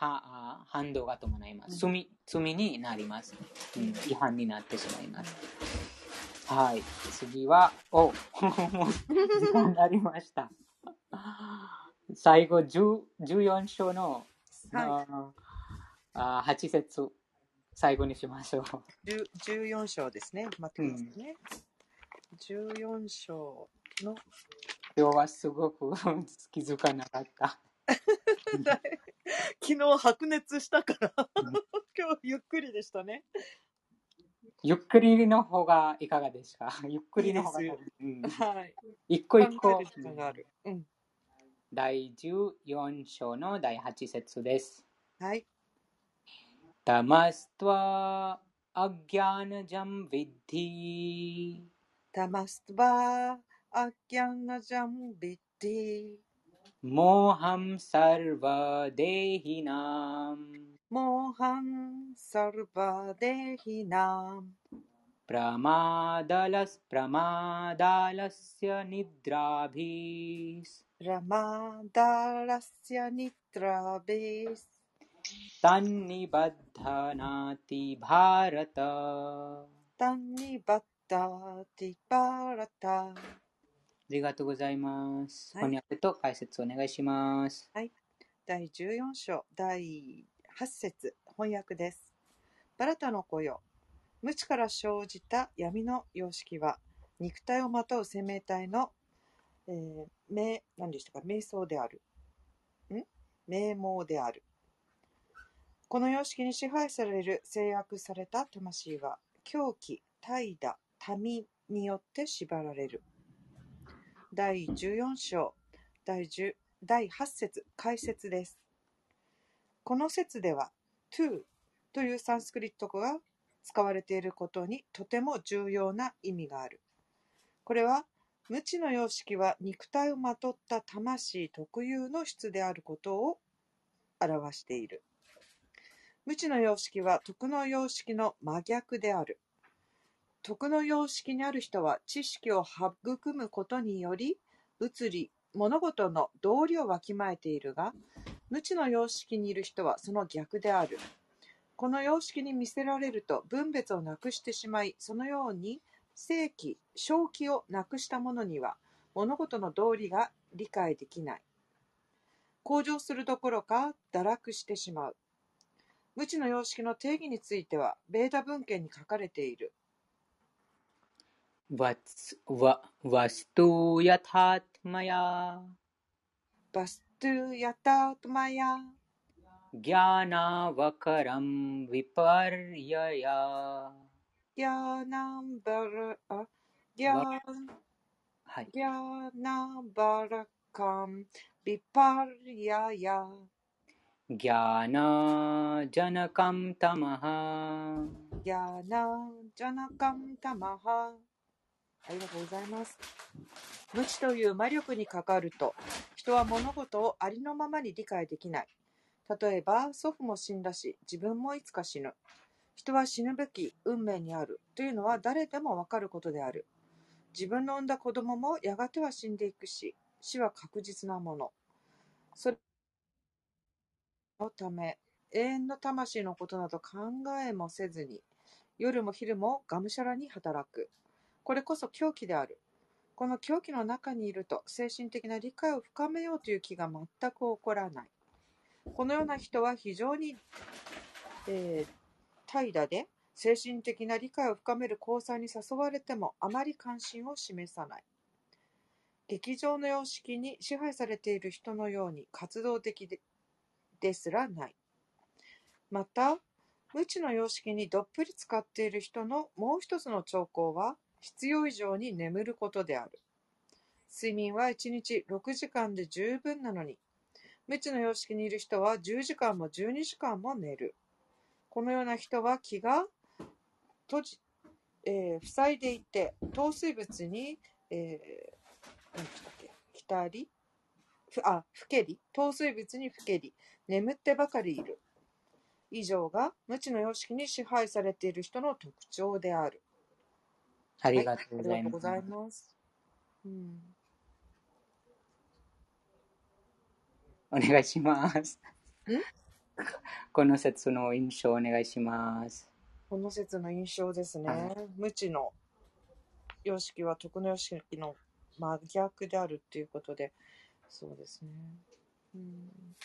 B: はあ反動が伴います。罪罪になります、うん。違反になってしまいます。はい。次は、おもう 時間になりました。最後10 14章の、
A: は
B: ああ8節最後にしましょう。
A: 十14章ですね。待ってくださいね。14章の
B: 今日はすごく 気づかなかった。
A: 昨日白熱したから今日ゆっくりでしたね。
B: ゆっくりの方がいかがですかゆっくりの方が
A: いいです
B: うん
A: はい。
B: 一個一個。
A: うん。
B: 第14章の第8節です。
A: はい。
B: タマストワアギャナジャムビッディ
A: タマストバーアギャンナジャ
B: ムビス
A: ラマダラスヤニトラベス
B: タンニバッダナティ मोहं
A: सर्वदेहिनाम्। मोहं सर्वदेहिनां प्रमादलस् प्रमादालस्य निद्राभिस्। प्रमादालस्य निद्राभिस्। तन्निबद्धनाति भारत। तन्निबद्धति
B: भारत। りがとうございます。
A: はい
B: 翻訳と解説お願いします。
A: 第14章第8節翻訳です。バラタの子よ。無知から生じた闇の様式は肉体をまとう生命体の、えー、名何でしたか瞑想である。ん？名門である。この様式に支配される制約された魂は狂気、怠惰、民によって縛られる。第14章第10第8節解説です。この説では to というサンスクリット語が使われていることにとても重要な意味がある。これは無知の様式は肉体をまとった魂特有の質であることを表している。無知の様式は徳の様式の真逆である。徳の様式にある人は知識を育むことにより物理、物事の道理をわきまえているが、無知の様式にいる人はその逆である。この様式に見せられると分別をなくしてしまい、そのように正気、正気をなくした者には物事の道理が理解できない。向上するどころか堕落してしまう。無知の様式の定義については、ベーダ文献に書かれている。वस्तु यथात्मया। वस्तु यथात्मया।
B: ज्ञानावकरं विपर्यया।
A: ज्ञानावरकं विपर्यया।
B: ज्ञानजनकं तमः।
A: ज्ञानजनकं तमः। ありがとうございます。無知という魔力にかかると、人は物事をありのままに理解できない。例えば、祖父も死んだし、自分もいつか死ぬ。人は死ぬべき運命にあるというのは誰でもわかることである。自分の産んだ子供もやがては死んでいくし、死は確実なもの。それのため、永遠の魂のことなど考えもせずに、夜も昼もがむしゃらに働く。これこそ狂気である。この狂気の中にいると、精神的な理解を深めようという気が全く起こらない。このような人は非常に、えー怠惰で、精神的な理解を深める交際に誘われてもあまり関心を示さない。劇場の様式に支配されている人のように活動的ですらない。また、無知の様式にどっぷり使っている人のもう一つの兆候は、必要以上に眠ることである。睡眠は1日6時間で十分なのに、無知の様式にいる人は10時間も12時間も寝る。このような人は気が閉じ、えー塞いでいて、糖水物に、えー、何でしたっけ、浸り、あ、ふけり、糖水物にふけり、眠ってばかりいる。以上が無知の様式に支配されている人の特徴である。
B: ありがとう
A: あ
B: ございます。
A: りがとうございます。うん、
B: お願いします
A: ん。
B: この説の印象お願いします。
A: この説の印象ですね。
B: は
A: 無知の様式は徳の様式の真逆であるっていうことで、そうですね。うん、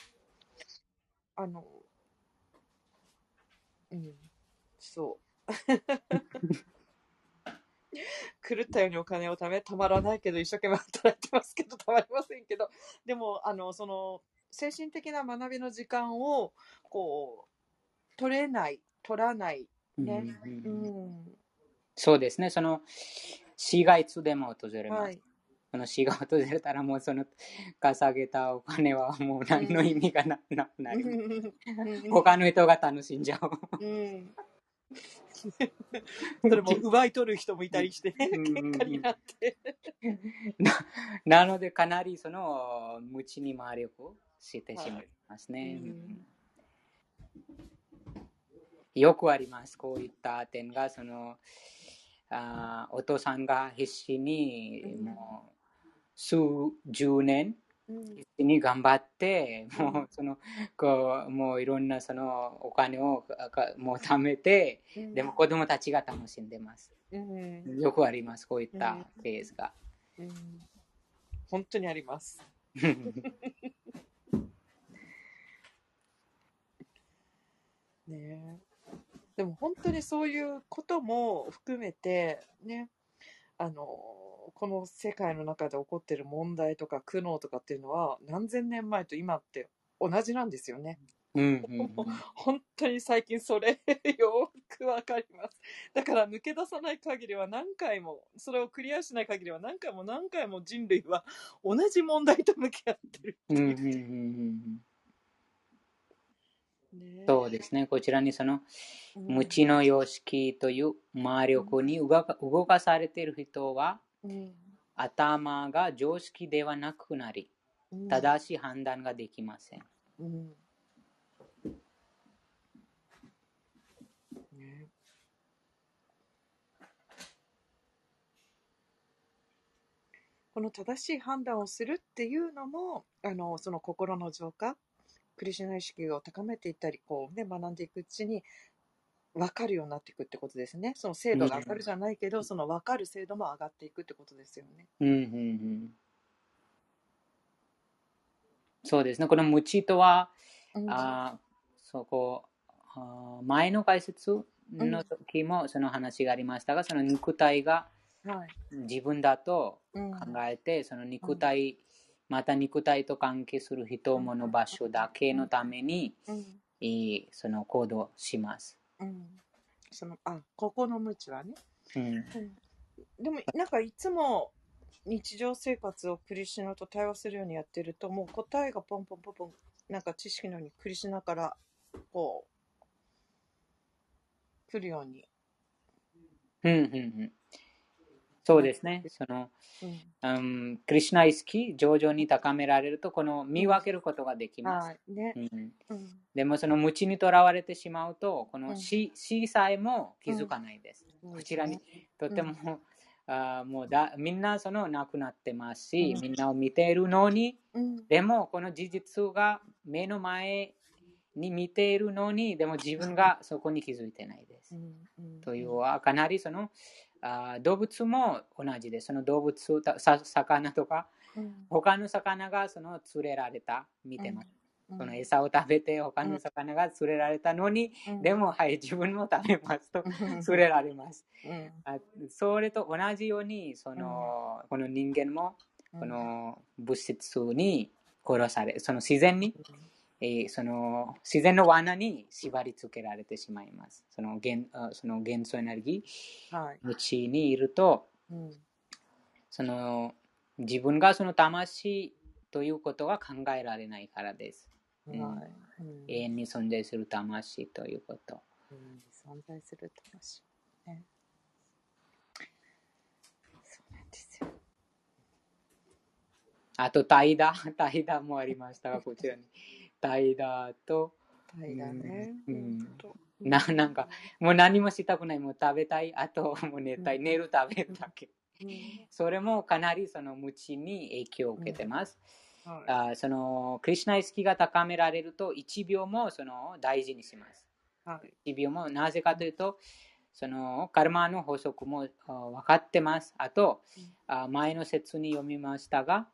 A: あの、うん、そう。狂ったようにお金を貯め、たまらないけど、一生懸命働いてますけど、たまりませんけど、でも、あの、その、精神的な学びの時間を、こう、取れない、取らない、ね。
B: う
A: うんん。
B: そうですね。その死がいつでも訪れます。
A: はい。
B: その死が訪れたらもうその稼げたお金はもう何の意味がななくなる。他の人が楽しんじゃう。
A: うん。それも奪い取る人もいたりしてね、
B: うん
A: 喧嘩になって。
B: ななのでかなりその無知に魔力してしまいますね。
A: うん
B: よくあります。こういった点がそのあーお父さんが必死に
A: うん
B: もう数十年
A: うん
B: 必死に頑張って、
A: うん。
B: もうそのこうもういろんなそのお金をもう貯めて、
A: うん。
B: でも子供たちが楽しんでます。
A: うん。
B: よくあります、こういった
A: うん。
B: ケースが。
A: うん。本当にあります。ねえ。でも本当にそういうことも含めてねあのこの世界の中で起こっている問題とか苦悩とかっていうのは何千年前と今って同じなんですよね。
B: うんうんうん
A: 本当に最近それよくわかります。だから抜け出さない限りは何回も、それをクリアしない限りは何回も何回も人類は同じ問題と向き合ってる。
B: うんうんうんうん
A: ねえ
B: そうですね、こちらにその
A: うん
B: 無知の様式という魔力に動か動かされている人は
A: うん
B: 頭が常識ではなくなり、正しい判断ができません。
A: うん。ね、この正しい判断をするっていうのもあのその心の浄化クリシのナ意識を高めていったりこう、ね、学んでいくうちに分かるようになっていくってことですね。その精度が上がるじゃないけど、その分かる精度も上がっていくってことですよね。
B: うんうんうん。そうですね。この無知とは、
A: うん
B: あーそこ、あー前の解説の時もその話がありましたが、その肉体が
A: はい。
B: 自分だと
A: うん
B: 考えて、その肉体、また肉体と関係する人物場所だけのために、
A: うん
B: えーその行動します。
A: うん。そのあここの無知はね、
B: うん。
A: でもなんかいつも日常生活をクリシュナと対話するようにやってるともう答えがポンポンポンポンなんか知識のようにクリシュナからこう来るように、
B: うんうんうんそうですね。その
A: うん。
B: うん、クリシュナ意識、徐々に高められると、この見分けることができます。
A: はい。ね。
B: うん、
A: うん。
B: でも、その無知にとらわれてしまうと、こ
A: うん。
B: の死,、死さえも気づかないです。
A: うん。
B: こちらにとても、あーもうだみんなその亡くなってますし、
A: うん。
B: みんなを見ているのに、
A: うん。
B: でもこの事実が目の前に見ているのに、でも自分がそこに気づいてないです。というのはかなりそのあー動物も同じです。その動物、たさ魚とか、
A: うん。
B: 他の魚がその釣れられた、見てます。
A: うん。
B: その餌を食べて他の魚が釣れられたのに、
A: うん。
B: でも、はい、自分も食べますと
A: うん。
B: 釣れられます。
A: うん。
B: あそれと同じように、そのこの人間も
A: うん。
B: この物質に殺され、その自然に、えーその自然の罠に縛り付けられてしまいます。その元あその元素エネルギー、
A: はい。
B: 無知にいると、
A: うん。
B: その自分がその魂ということが考えられないからです。うん。
A: はい。うん。
B: 永遠に存在する魂ということ。
A: うん。存在する魂。ね。そうなんですよ。
B: あと、怠惰、怠惰もありましたが、こちらに。怠惰と、
A: タイがね
B: うん。ななんか、もう何もしたくない、もう食べたい、あと、もう寝たい、
A: うん。
B: 寝る、食べるだけ。
A: うん。
B: それもかなりその無知に影響を受けてます。
A: はい。
B: あそのクリシュナ意識が高められると1秒もその大事にします。
A: はい。
B: 1秒もなぜかというと、そのカルマの法則もあ分かってます。あと、あ前の説に読みましたが、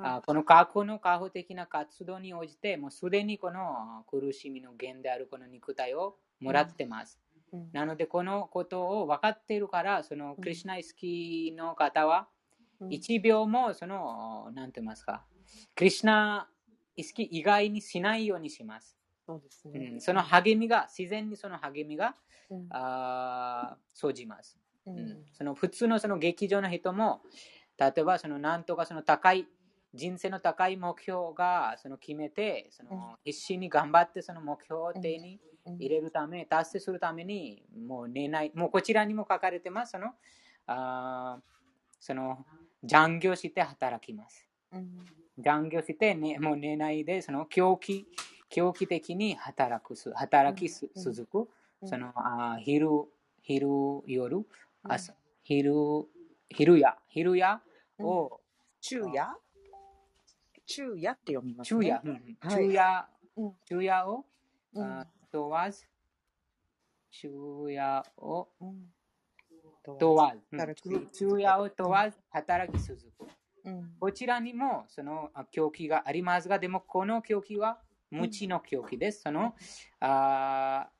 B: あこの過去の過去的な活動に応じて、もうすでにこの苦しみの源であるこの肉体をもらってます。
A: うん。
B: なので、このことを分かっているから、そのクリシュナ意識の方は、
A: うん。
B: 1秒もその、なんて言いますか、クリシュナ意識以外にしないようにします。
A: そうです
B: う
A: ね
B: ん、その励みが、自然にその励みが
A: うん。
B: あー生じます、
A: う
B: うん。ん。その普通のその劇場の人も、例えばそのなんとかその高い、人生の高い目標がその決めて、その必死に頑張ってその目標を手に
A: うん。
B: 入れるため、達成するために、もう寝ない、もうこちらにも書かれてます、その、あーその残業して働きます。
A: うん。
B: 残業して、ね、もう寝ないで、その狂気、狂気的に働くす、働きす
A: うん。
B: 続く、
A: うん。
B: そのあー昼、昼、夜、朝、昼、昼夜、昼夜を、
A: 昼夜昼夜って読みますね。
B: 昼夜、昼夜、
A: うん。
B: 昼夜を、問わず、昼夜を
A: うん。
B: 問わず、昼夜を問わず働き続く。
A: うん。
B: こちらにもそのあ狂気がありますが、でもこの狂気は無知の狂気です。そのあ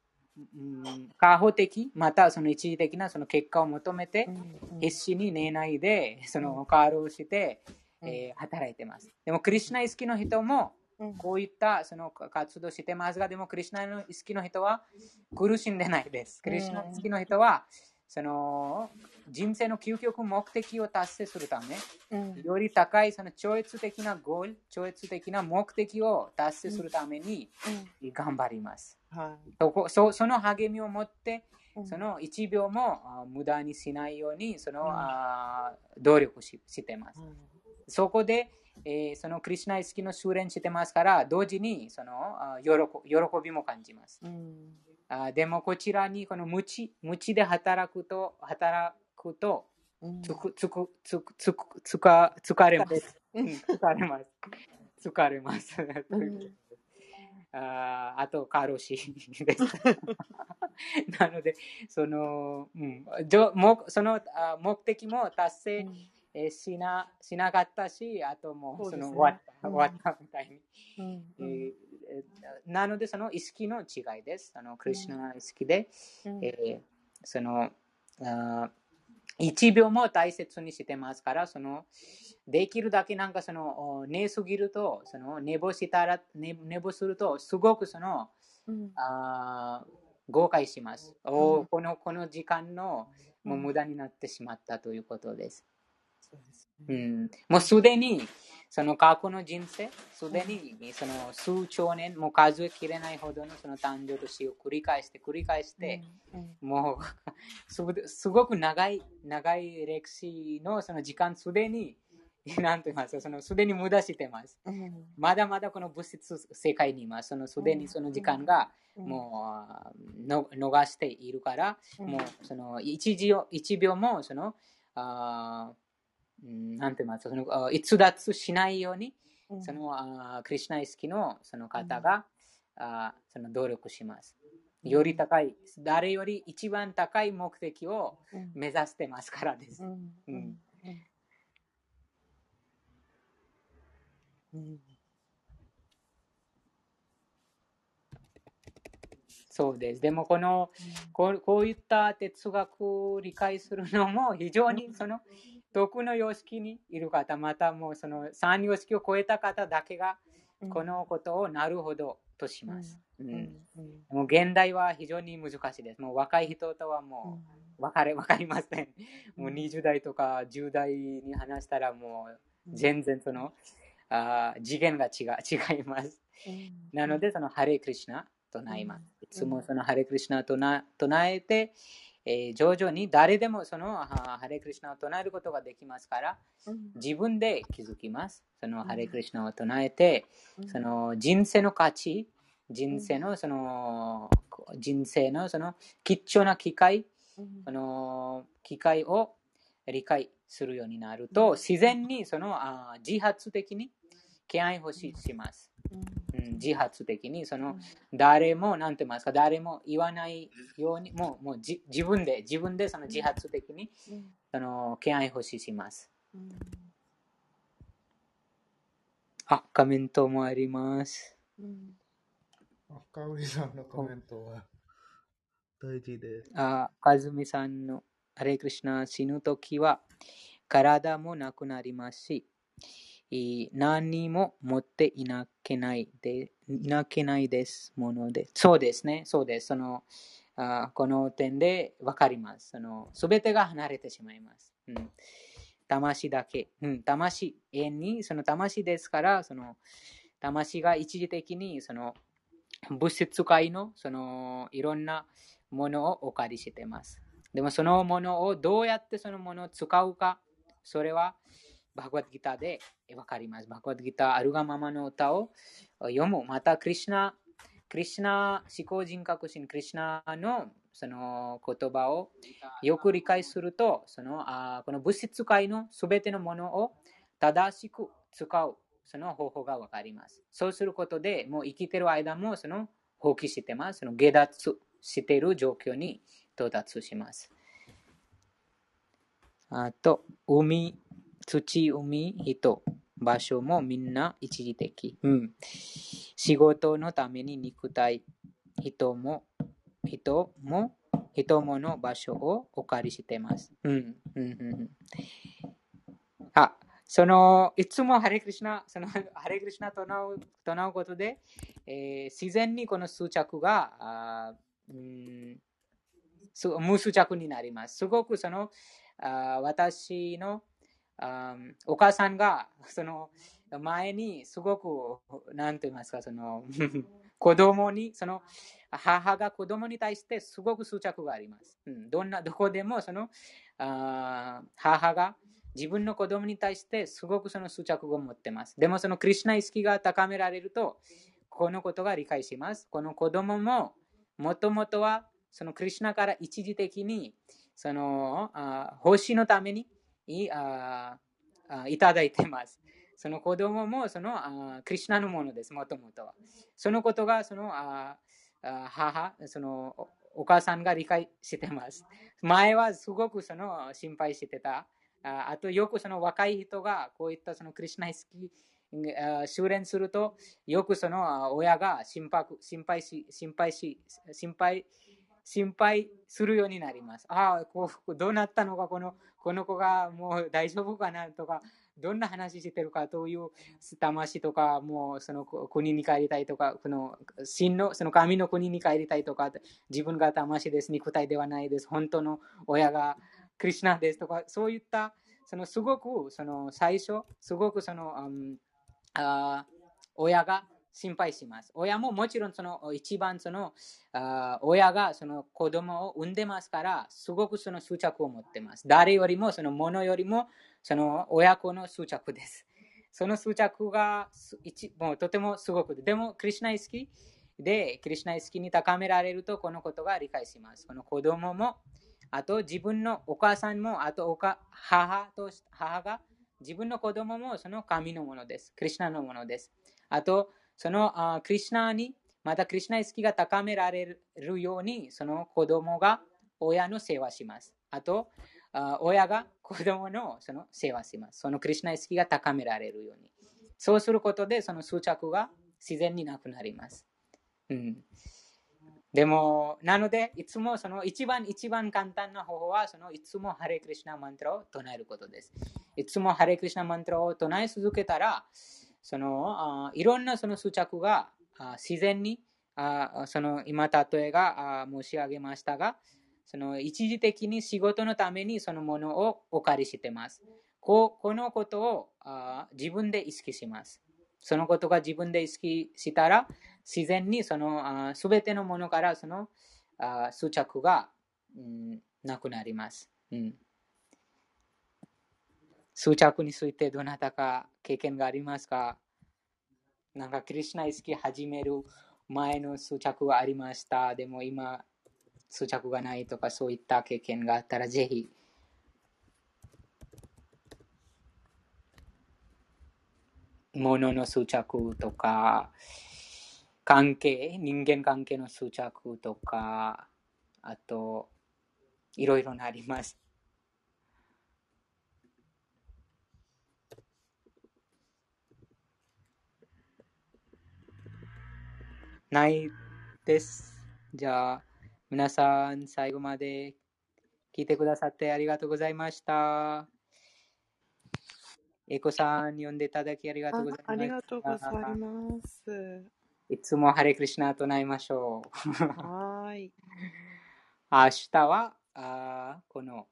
B: 過保的、またその一時的なその結果を求めて、
A: うん。
B: 必死に寝ないで、そのカールをして、
A: うん
B: えー働いてます。でも、クリシュナ意識の人も、
A: うん。
B: こういったその活動してますが、でも、クリシュナの意識の人は苦しんでないです。クリシュナ意識の人は、その人生の究極目的を達成するため、
A: うん。
B: より高いその超越的なゴール、超越的な目的を達成するために頑張ります。
A: はい。
B: そこそその励みを持って、
A: うん。
B: その1秒もあ無駄にしないようにその、
A: うん。
B: あ努力ししてます。
A: はい
B: そこで、えーそのクリシュナ意識の修練してますから、同時にそのあ喜喜びも感じます。
A: うん
B: あでもこちらにこの無知無知で働くと、働くと、
A: うん
B: つく、つく、つく、つく、つか、疲れます。
A: う
B: うんん、疲れます。疲れます。
A: うん
B: あーあと、過労死です。なので、その、うん、じょもそのあ目的も達成、えーしなしなかったし、あともう
A: そ
B: の終わった、
A: うん
B: 終わったみたいに。
A: うん
B: えーえーなので、その意識の違いです。あのクリスナ意識で、
A: うん
B: えーそのあ1秒も大切にしてますから、そのできるだけなんかそのお寝すぎると、その寝坊したら、寝寝坊すると、すごくその
A: うん
B: あー誤解します。お
A: うん
B: このこの時間のもう無駄になってしまったということです。
A: そう
B: ん、もうすでにその過去の人生、すでにその数兆年、もう数えきれないほどのその誕生と死を繰り返して繰り返して、
A: うん。
B: もう すすごく長い長い歴史のその時間すでに、なんて言いますか、そのすでに無駄してます。
A: うん。
B: まだまだこの物質世界にいます。そのすでにその時間が
A: うん。
B: もうの逃しているから、
A: うん。
B: もうその一秒一秒もそのあなんて言いますかそのあ逸脱しないように、
A: うん。
B: そのあークリシュナ意識のその方が、あーその努力します。より高い、誰より一番高い目的を
A: うん。
B: 目指してますからです。
A: うん。
B: う
A: ん。
B: そうです。でもこのこうこういった哲学を理解するのも非常にその徳の様式にいる方、またもうその三様式を超えた方だけが
A: うん
B: このことをなるほどとします。もう現代は非常に難しいです。もう若い人とはもう分かれ 分かりません。もう20代とか10代に話したらもう全然その、あー次元が違う違います。
A: うん
B: なので、そのハレークリシナ唱えます。
A: うん
B: いつもそのハレークリシナ唱えて、えー徐々に誰でもそのあハレークリシナを唱えることができますから、
A: うん。
B: 自分で気づきます。そのハレークリシナを唱えて、
A: うん。
B: その人生の価値、人生のその、人生のその貴重な機会、
A: うん。
B: その機会を理解するようになると、自然にそのあー自発的に敬愛欲しします。
A: うん
B: うん、自発的にその誰も何て言いますか誰も言わないようにもうもうじ自分で自分でその自発的に
A: うん
B: その敬愛欲しします。
A: うん
B: あ、コメントもあります。
A: うん
D: 赤織さんのコメントは大事です。
B: あ、かずみさんのハレイクリシナ死ぬときは体もなくなりますし、い何も持っていなけないでいなけないですもので。そうですね、そうです。そのあこの点でわかります。そのすべてが離れてしまいます。うん、魂だけ。うん、魂、永遠にその魂ですから、その魂が一時的にその物質界のそのいろんなものをお借りしています。でもそのものをどうやってそのものを使うか、それはバグワッドギターでわかります。バグワッドギター、あるがままの歌を読む。また、クリシナ、クリシナ思考人格心、クリシナのその言葉をよく理解すると、そのあこの物質界のすべてのものを正しく使う、その方法がわかります。そうすることで、もう生きてる間もその放棄してます。その下脱している状況に到達します。あと、海、土、海、人、場所もみんな一時的。うん。仕事のために肉体、人も、人も、人もの場所をお借りしてます。うん。うんうんうん、あ、その、いつもハレクリシナ、そのハレクリシナと唱う唱うことで、えー自然にこの執着が、あーうんす無執着になります。すごくその、あー私のあお母さんがその前にすごく何て言いますかその 子供にその母が子供に対してすごく執着があります。うん、どんなどこでもそのあ母が自分の子供に対してすごくその執着を持ってます。でもそのクリュナ意識が高められるとこのことが理解します。この子供ももともとはそのクリュナから一時的にそのあ奉仕のためにいあいただいてます。その子供もそのあクリュナのものです、もともとは。そのことがそのあ母、そのお母さんが理解してます。前はすごくその心配してた。あとよくその若い人がこういったそのクリュナ好きあ修練するとよくその親が心配心配し心配し心配心配するようになります。ああ、こうどうなったのかこの、この子がもう大丈夫かなとか、どんな話してるかという魂とか、もうその国に帰りたいとか、この真の、その神の国に帰りたいとか、自分が魂です、肉体ではないです、本当の親がクリュナですとか、そういった、そのすごく、その最初、すごくその、うんあ親が心配します。親ももちろんその一番その親がその子供を産んでますから、すごくその執着を持ってます。誰よりもそのものよりもその親子の執着です。その執着がもうとてもすごくでも、クリュナイ好き？で、クリュナイ好きに高められるとこのことが理解します。この子供も、あと自分のお母さんも、あとおか母と母が自分の子供もその神のものです。クリュナのものです。あと、そのクリュナに、またクリュナ意識が高められるように、その子供が親の世話します。あと、親が子供のその世話します。そのクリュナ意識が高められるように。そうすることで、その執着が自然になくなります。うん、でも、なので、いつもその一番一番簡単な方法は、そのいつもハレクリシナマントラを唱えることです。いつもハレクリシナマントラを唱え続けたら、そのいろんなその執着が自然にその今例えが申し上げましたがその一時的に仕事のためにそのものをお借りしてます。ここのことを自分で意識します。そのことが自分で意識したら自然にそのすべてのものからその執着が、うん、なくなります、うん。執着についてどなたか経験がありますか？なんかクリュナ意識始める前の執着はありました。でも今、執着がないとかそういった経験があったらぜひ。物の執着とか、関係、人間関係の執着とか、あと、いろいろなります。ないです。じゃあ、皆さん最後まで聞いてくださってありがとうございました。エコさん、読んでいただきありがとうございました。
A: ありがとうございます。
B: いつもハレクリシナ唱えましょう。
A: はーい。
B: 明日はあこの、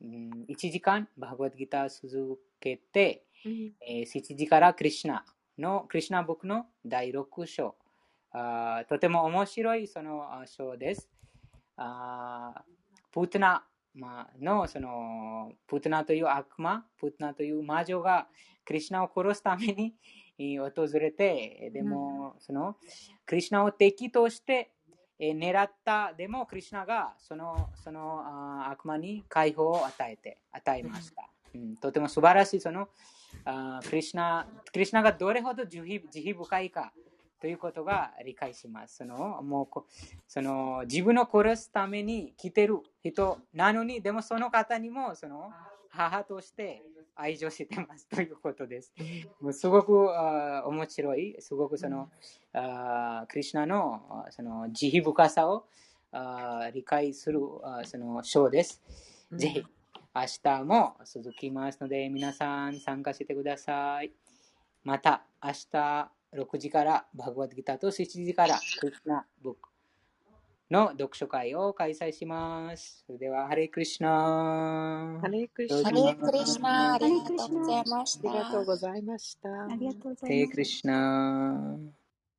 B: うん、1時間バーガードギター続けて、
A: うん
B: えー7時からクリシナのクリシナブックの第6章とても面白いその章です。あプートナ、のそのプートナという悪魔プートナという魔女がクリシナを殺すために訪れてでも、そのクリシナを敵として狙ったでもクリシナがそのその悪魔に解放を与えて与えました、うん、とても素晴らしいそのクリシナクリシナがどれほど慈悲深いかということが理解しますそのもうこその自分を殺すために来てる人なのにでもその方にもその母として愛情してますということです。もうすごくあー面白い、すごくその、あークリシナのその慈悲深さをあー理解するあーその章です。ぜひ明日も続きますので皆さん参加してください。また明日6時からバグワッドギターと7時からクリシナブックの読書会を開催します。それでは、ハレクリシナ
A: ハレークリシナ
C: ハレークリシナありがとうございまし
A: ありがとう
C: た。
A: ございました。
E: ありがとうございます。
B: ハレクリシナ